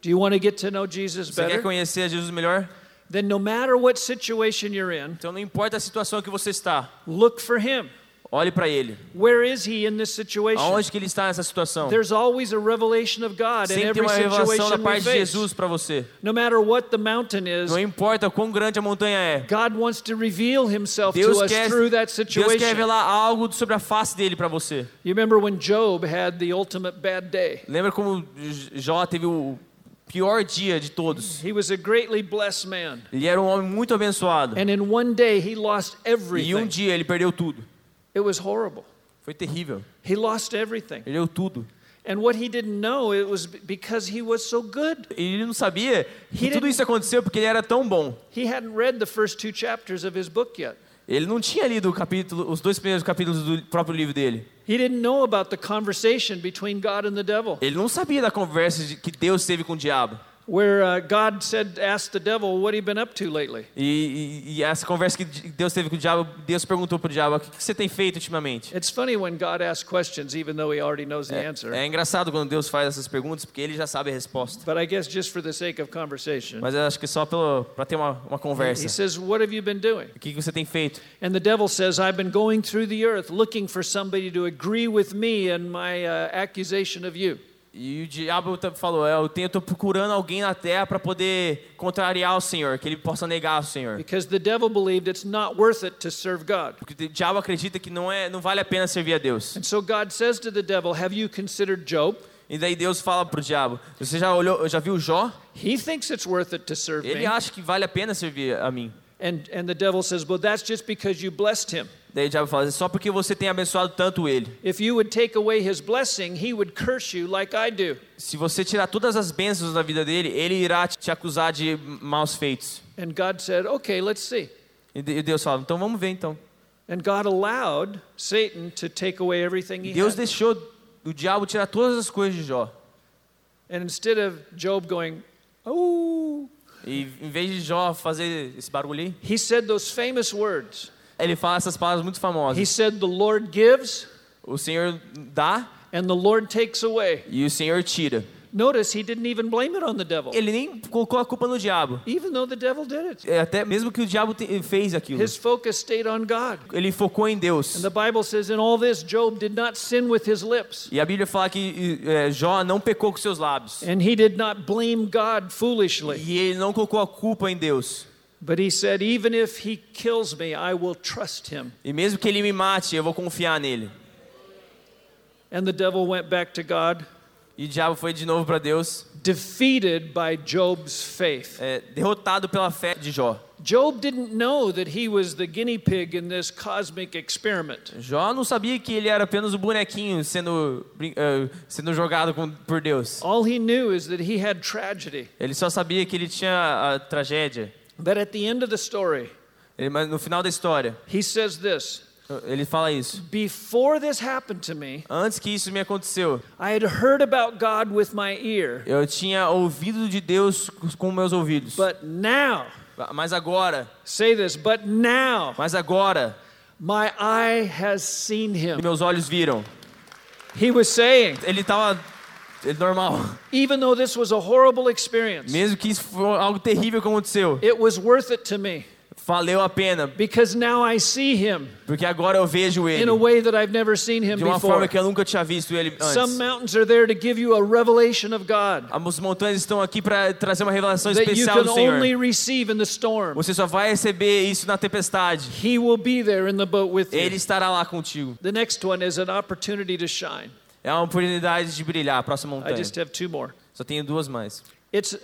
Do you want to get to know Jesus Você quer better? conhecer Jesus melhor? Then, no matter what situation you're in, Então não importa a situação que você está. look for Him. Olhe para ele. Where is He in this situation? Aonde que ele está nessa situação? There's always a revelation of God in Sempre tem every uma revelação da situation parte de. Jesus para você. No matter what the mountain is, Não importa quão grande a montanha é. God wants to reveal Himself Deus to us quer, through that Deus quer situation. revelar algo sobre a face dele para você. You remember when Job had the ultimate bad day? Lembra como Jó teve o pior dia de todos? He was a greatly blessed man. Ele era um homem muito abençoado. And in one day, he lost E um everything. dia ele perdeu tudo. It was horrible. Foi terrível. He lost everything. Perdeu tudo. And what he didn't know, it was because he was so good. Ele não sabia que He tudo isso aconteceu porque ele era tão bom. He hadn't read the first two chapters of his book yet. Ele não tinha lido capítulo, os dois primeiros capítulos do próprio livro dele. He didn't know about the conversation between God and the devil, Ele não sabia da conversa que Deus teve com o diabo. Where uh, God said, asked the devil, What have you been up to lately? E, e- e essa conversa que Deus teve com o diabo, Deus perguntou para o diabo: o que que você tem feito ultimamente? It's funny when God asks questions, even though he already knows the answer. É engraçado quando Deus faz essas perguntas porque ele já sabe a resposta. But I guess just for the sake of conversation, Mas eu acho que só para ter uma, uma he conversa. says, What have you been doing? O que que você tem feito? And the devil says, I've been going through the earth looking for somebody to agree with me in my uh, accusation of you. E o diabo falou: "É, eu tô procurando alguém na terra para poder contrariar o Senhor, que ele possa negar o Senhor. Because the devil believed it's not worth it to serve God. Porque o diabo acredita que não é, não vale a pena servir a Deus. And so God says to the devil, Have you considered Job? E daí Deus fala pro diabo: Você já olhou, já viu Jó? He thinks it's worth it to serve Ele me. acha que vale a pena servir a mim. And, and the devil says, Well, that's just because you blessed him. Daí o diabo fala: Só porque você tem abençoado tanto ele. If you would take away his blessing, he would curse you like I do. Se você tirar todas as bênçãos da vida dele, ele irá te acusar de maus feitos. And God said, Okay, let's see. E de- Deus fala: Então vamos ver então. And God allowed Satan to take away everything he Deus had. deixou o diabo tirar todas as coisas de Jó. And instead of Job going, Oh, E em vez de Jó fazer esse barulho he said those famous words. Ele fala essas palavras muito He famosas. said, The Lord gives O Senhor dá and the Lord takes away. e o Senhor tira. Notice he didn't even blame it on the devil, Ele nem colocou a culpa no diabo. even though the devil did it. É, Até mesmo que o diabo fez aquilo. His focus stayed on God. Ele focou em Deus. And the Bible says, In all this, Job did not sin with his lips, E a Bíblia fala que é, Jó não pecou com seus lábios. and he did not blame God foolishly. E ele não colocou a culpa em Deus. But he said, Even if he kills me, I will trust him. E mesmo que ele me mate, eu vou confiar nele. And the devil went back to God, E o diabo foi de novo para Deus, defeated by Job's faith. é, derrotado pela fé de Jó. Job didn't know that he was the guinea pig in this cosmic experiment. Jó não sabia que ele era apenas o bonequinho sendo, eh, sendo jogado com- por Deus. All he knew is that he had tragedy. Ele só sabia que ele tinha a tragédia. But at the end of the story, Ele- mas no final da história, he says this ele fala isso. Before this happened to me, Antes que isso me aconteceu, I had heard about God with my ear. eu tinha ouvido de Deus com meus ouvidos. But now, Mas agora, say this, but now mas agora, my eye has seen him. meus olhos viram. He was saying, Ele estava normal. even though this was a horrible experience, Mesmo que isso foi algo terrível que aconteceu, it was worth it to me valeu a pena, because now I see him porque agora eu vejo ele in a way that I've never seen him de uma before. forma que eu nunca tinha visto ele Some antes. mountains are there to give you a revelation of God As montanhas estão aqui para trazer uma revelação that you especial can do Senhor. only receive in the storm. Você só vai receber isso na tempestade. He will be there in the boat with Ele you. estará lá contigo. The next one is an opportunity to shine. É uma oportunidade de brilhar. A próxima I montanha. just have two more. Só tenho duas mais. It's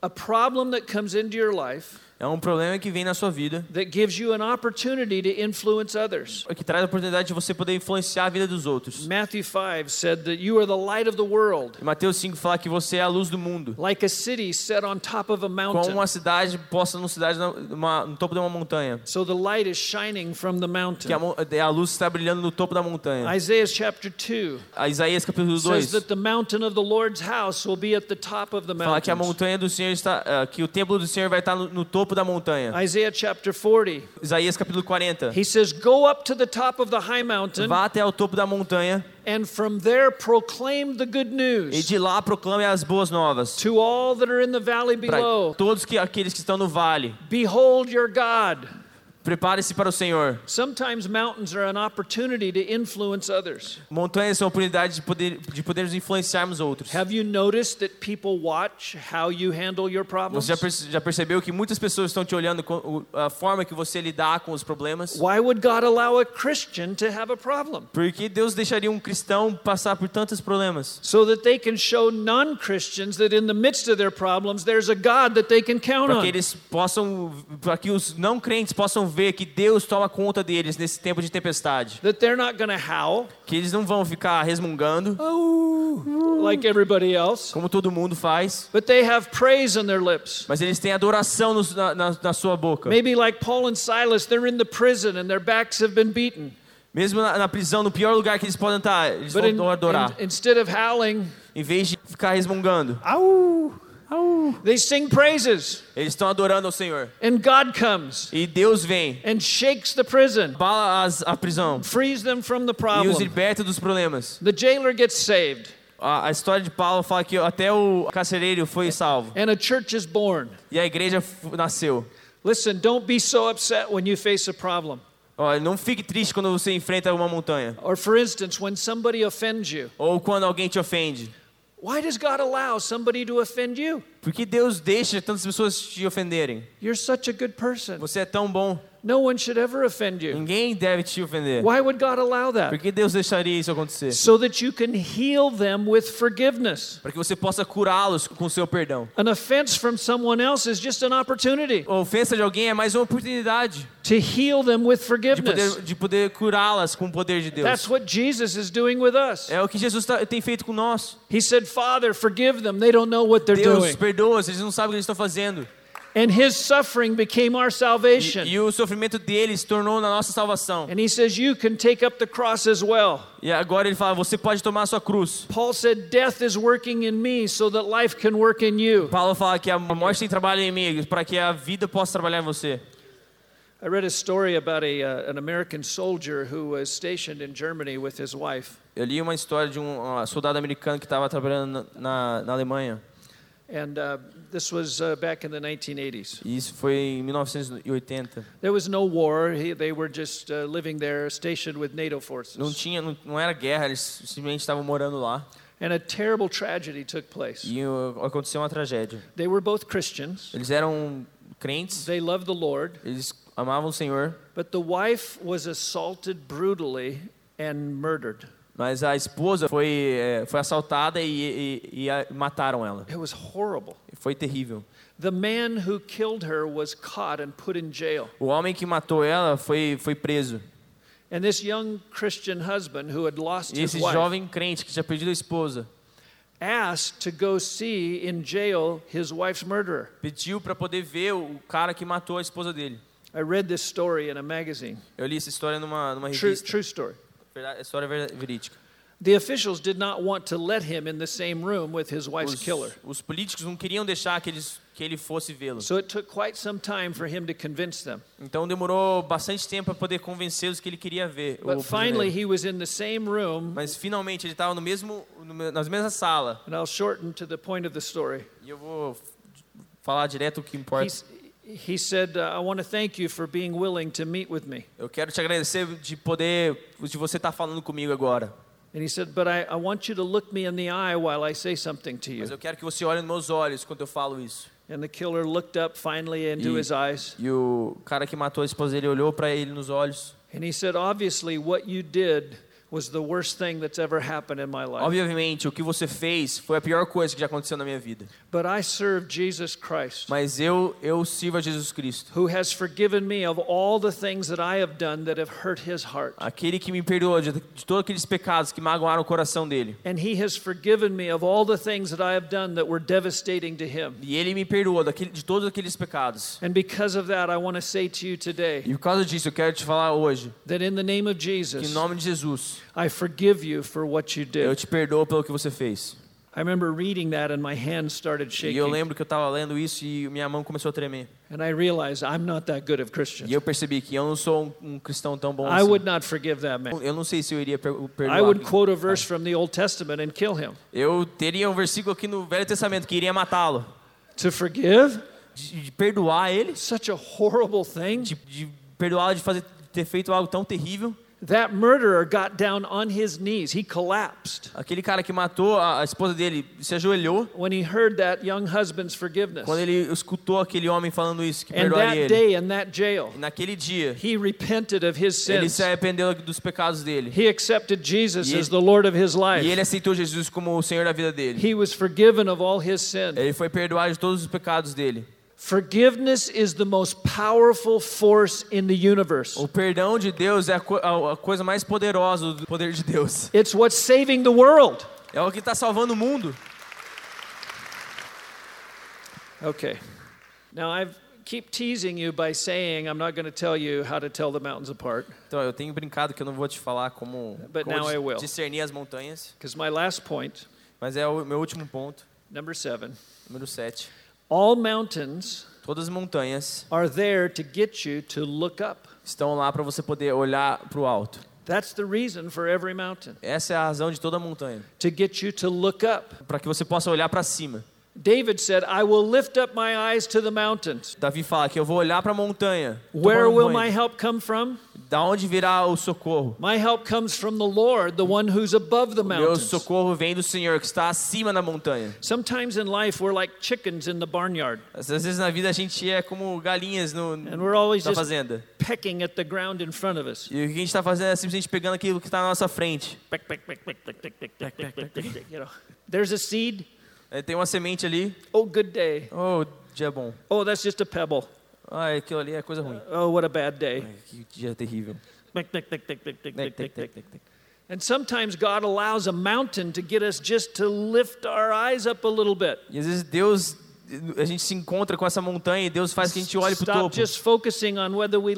a problem that comes into your life É um problema que vem na sua vida, that gives you an opportunity to influence others. que traz a oportunidade de você poder influenciar a vida dos outros. Matthew 5 said that you are the light of the world, Mateus 5 fala que você é a luz do mundo. like a city set on top of a Como mountain. uma cidade posta numa cidade no topo de uma montanha. So the light is shining from the Que a, mountain. mo- a luz está brilhando no topo da montanha. Isaiah chapter 2 A Isaías capítulo says 2 that the mountain of the Lord's house will be at the top of the fala que a mountain. montanha do Senhor está, ah, que o templo do Senhor vai estar no, no topo da montanha. Isaiah chapter 40, Isaías capítulo 40. he says, Go up to the top of the high mountain Vá até o topo da montanha and from there proclaim the good e news de lá proclame as boas novas to all that are in the valley below. todos que, aqueles que estão no vale. Behold your God. Prepare-se para o Senhor. Sometimes mountains are an opportunity to influence others. Montanhas são oportunidade de poder de podermos influenciarmos outros. Have you noticed that people watch how you handle your problems? Você já, já percebeu que muitas pessoas estão te olhando com a forma que você lidar com os problemas? Why would God allow a Christian to have a problem? Por que Deus deixaria um cristão passar por tantos problemas? So that they can show non Christians that in the midst of their problems, there's a God that they can count Para que eles possam, para que os não crentes possam ver que Deus toma conta deles nesse tempo de tempestade. That they're not to howl Que eles não vão ficar resmungando oh, like everybody else, como todo mundo faz, but they have praise on their lips. mas eles têm adoração no- na, na, sua boca. Maybe like Paul and Silas, they're in the prison and their backs have been beaten. Mesmo na, na prisão, no pior lugar que eles podem estar, eles But in- vão adorar. in- instead of howling, Em vez de ficar resmungando, ow, they sing praises. eles estão adorando ao Senhor. And God comes E Deus vem, and shakes the prison, bala as, a prisão frees them from the e os problem. liberta dos problemas. The jailer gets saved, A, a história de Paulo fala que até o carcereiro foi salvo and a church is born. e a igreja nasceu. Listen, don't be so upset when you face a problem. Olha, não fique triste quando você enfrenta uma montanha Or, for instance, when somebody offends you. ou quando alguém te ofende. Why does God allow somebody to offend you? Por que Deus deixa tantas pessoas te ofenderem? You're such a good person. Você é tão bom. No one should ever offend you. Ninguém deve te ofender. Why would God allow Por that? que Deus deixaria isso acontecer? So that you can heal them with forgiveness. Para que você possa curá-los com o seu perdão. An offense from someone else is just an opportunity A ofensa de alguém é mais uma oportunidade to heal them with de forgiveness. poder, de poder curá-las com o poder de That's Deus. what Jesus is doing with us. É o que Jesus tá- tem feito com nós. He said, Father, forgive them. They don't know what they're Deus doing. Perdoa, eles não sabem o que eles estão fazendo. And his suffering became our E, salvation. e o sofrimento deles se tornou na nossa salvação. And he says, You can take up the cross as well. E agora ele fala: você pode tomar a sua cruz. Paul said, Death is working in me so that life can work in you. Paulo fala que a morte tem trabalho em mim, para que a vida possa trabalhar em você. I read a story about a, uh, an American soldier who was stationed in Germany with his wife. Eu li uma história de um ah, soldado americano que estava trabalhando na, na Alemanha. And uh, this was uh, back in the 1980s. E isso foi em 1980. There was no war. He, they were just uh, living there, stationed with NATO forces. Não tinha, não, não era guerra, eles simplesmente estavam morando lá. And a terrible tragedy took place. E uh, aconteceu uma tragédia. They were both Christians. Eles eram crentes, They loved the Lord, eles amavam o Senhor, but the wife was assaulted brutally and murdered. Mas a esposa foi, eh, foi assaltada e, e, e a- mataram ela. It was horrible. Foi terrível. The man who killed her was caught and put in jail. O homem que matou ela foi, foi preso. And this young Christian husband who had lost E his esse wife jovem crente que tinha perdido a esposa asked to go see in jail his wife's murderer. pediu para poder ver o cara que matou a esposa dele. I read this story in a magazine. Eu li essa história numa, numa True, revista. true story. Verdade- História ver- verídica. The officials did not want to let him in the same room with his wife's Os, killer. os políticos não queriam deixar que, eles, que ele fosse vê-lo. So it took quite some time for him to convince them. Então demorou bastante tempo para poder convencê-los que ele queria ver. But finally, he was in the same room, Mas finalmente ele estava no mesmo, no me- na mesma sala. and I'll shorten to the point of the story. E eu vou falar direto o que importa. He's, he said, uh, I want to thank you for being willing to meet with me. Eu quero te agradecer de poder, de você estar falando comigo agora. And he said, But I, I want you to look me in the eye while I say something to Mas you. eu quero que você olhe nos meus olhos quando eu falo isso. And the killer looked up finally into E- his eyes. E o cara que matou a esposa dele olhou para ele nos olhos. And he said, Obviously, what you did was the worst thing that's ever happened in my life. Obviamente, o que você fez foi a pior coisa que já aconteceu na minha vida. But I serve Jesus Christ, Mas eu eu sirvo a Jesus Cristo. who has forgiven me of all the things that I have done that have hurt his heart. Aquele que me perdoou de, de todos aqueles pecados que magoaram o coração dele. And he has forgiven me of all the things that I have done that were devastating to him. E ele me perdoou daquele, de todos aqueles pecados. And because of that, I want to say to you today E por causa disso, eu quero te falar hoje that in the name of que em Jesus, nome de Jesus, I forgive you for what you eu did. te perdoo pelo que você fez. I remember reading that and my hands started E eu shaking. lembro que eu estava lendo isso e minha mão começou a tremer. And I realized I'm not that good of Christian. E eu percebi que eu não sou um, um cristão tão bom I assim. would not forgive that man. Eu não sei se eu iria per- perdoar. I would quote a verse from the Old Testament and kill him. Eu teria um versículo aqui no Velho Testamento que iria matá-lo. To forgive? De, de perdoar ele, Such a horrible thing. de, de perdoá-lo de fazer ter feito algo tão terrível. That murderer got down on his knees. He collapsed Aquele cara que matou a, esposa dele se ajoelhou when he heard that young husband's forgiveness. quando ele escutou aquele homem falando isso, que And perdoaria that ele. day in that jail, E naquele dia, he repented of his ele sins. se arrependeu dos pecados dele. He accepted Jesus E ele- as the Lord of his E life. ele aceitou Jesus como o Senhor da vida dele. He was forgiven of all his sin. Ele foi perdoado de todos os pecados dele. Forgiveness is the most powerful force in the universe. O perdão de Deus é a, co- a- coisa mais poderosa do poder de Deus. It's what's saving the world. É o que está salvando o mundo. Okay. Now I keep teasing you by saying I'm not going to tell you how to tell the mountains apart Então, eu tenho brincado que eu não vou te falar como, But como now I will. discernir as montanhas, because my last point, mas é o meu último ponto, number 7, número 7. All mountains Todas as montanhas are there to get you to look up. estão lá para você poder olhar para o alto. That's the reason for every mountain, Essa é a razão de toda montanha, to get you to look up. para que você possa olhar para cima. David said, I will lift up my eyes to the mountains. Davi fala que eu vou olhar para a montanha. Where tomando will banho. my help come from? Da onde virá o socorro? My help comes from the Lord, the one who's above the Meu mountains. socorro vem do Senhor que está acima da montanha. Sometimes in life we're like chickens in the barnyard, Às vezes na vida a gente é como galinhas no, and we're always na just fazenda. pecking at the ground in front of us. E o que a gente está fazendo é simplesmente pegando aquilo que está na nossa frente. Peck, peck, peck, peck, peck, peck, peck, peck, peck, peck, peck, peck, You know, there's a seed. É, Tem uma semente ali. Oh, good day. Oh, dia bom. Oh, that's just a pebble. Ah, Ai, aquilo ali é coisa ruim. Oh, what a bad day. Ai, que dia terrível. And sometimes God allows a mountain to get us just to lift our eyes up a little bit. E às vezes Deus, a gente se encontra com essa montanha e Deus faz que a gente olhe para o topo.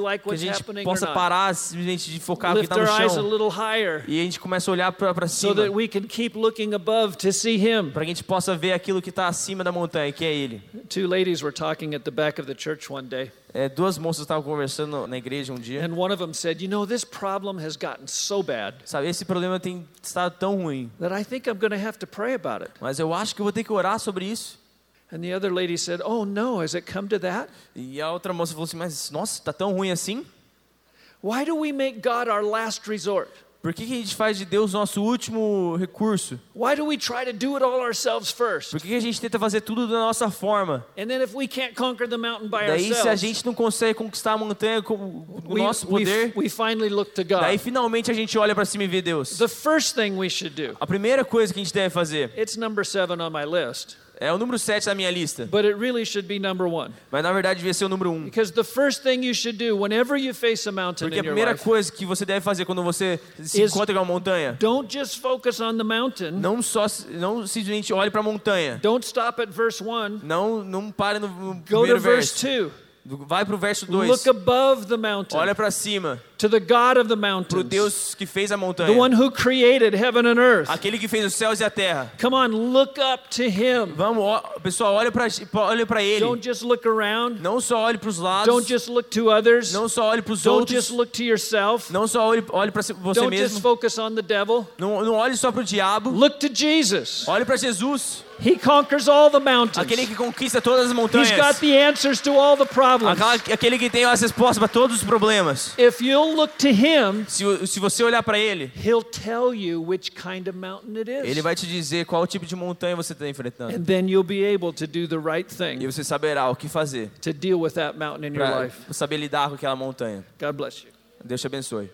like Que a gente possa parar simplesmente de focar no que está no chão. E a gente começa a olhar para so cima. that we can keep looking above to see Him. Para que a gente possa ver aquilo que está acima da montanha, que é Ele. Two ladies were talking at the back of the church one day, É, duas moças estavam conversando na igreja um dia. and one of them said, You know, this problem has gotten so bad Sabe, esse problema tem estado tão ruim. that I think I'm going to have to pray about it. Mas eu acho que eu vou ter que orar sobre isso. E a outra moça falou assim, mas nossa, tá tão ruim assim? Why do we make God our last resort? Por que, que a gente faz de Deus nosso último recurso? Why do we try to do it all ourselves first? Por que, que a gente tenta fazer tudo da nossa forma? And then if we can't conquer the mountain by Daí, se a ourselves, gente não consegue conquistar a montanha com o we, nosso we, poder, we finally look to daí God. finalmente a gente olha para cima e vê Deus. The first thing we should do, A primeira coisa que a gente deve fazer it's number seven on my list, é o número 7 da minha lista, but it really should be number one. mas na verdade devia ser o número 1. Because the first thing you should do whenever you face a mountain Porque a primeira coisa que você deve fazer quando você se encontra com uma montanha, don't just focus on the mountain. não só não simplesmente olhe para a montanha. Don't stop at verse one. Não, não pare no, no Go to primeiro verse verso. two. Vai pro verso 2. Look above the mountain Olha para cima, to the God of the pro mountains, Deus que fez a the montanha. one who created heaven and earth. Aquele que fez os céus e a terra. Come on, look up to Him. Vamos, pessoal, olha para olha para ele. Don't just look around. Não só olhe para os lados. Don't just look to others. Não só olhe para os Don't outros. just look to yourself. Não só olhe, olhe para você Don't just mesmo. focus on the devil. Não, não olhe só para o diabo. Look to Jesus. Olhe para Jesus. He conquers all the mountains. Aquele que conquista todas as He's montanhas. got the answers to all the problems. Aquele que tem as respostas para todos os problemas. If you'll look to Him, Se, se você olhar para ele, He'll tell you which kind of mountain it ele is. vai te dizer qual tipo de montanha você está enfrentando. And then you'll be able to do the right E thing você saberá o que fazer to deal with that mountain in your para life. saber lidar com aquela montanha. God bless you. Deus te abençoe.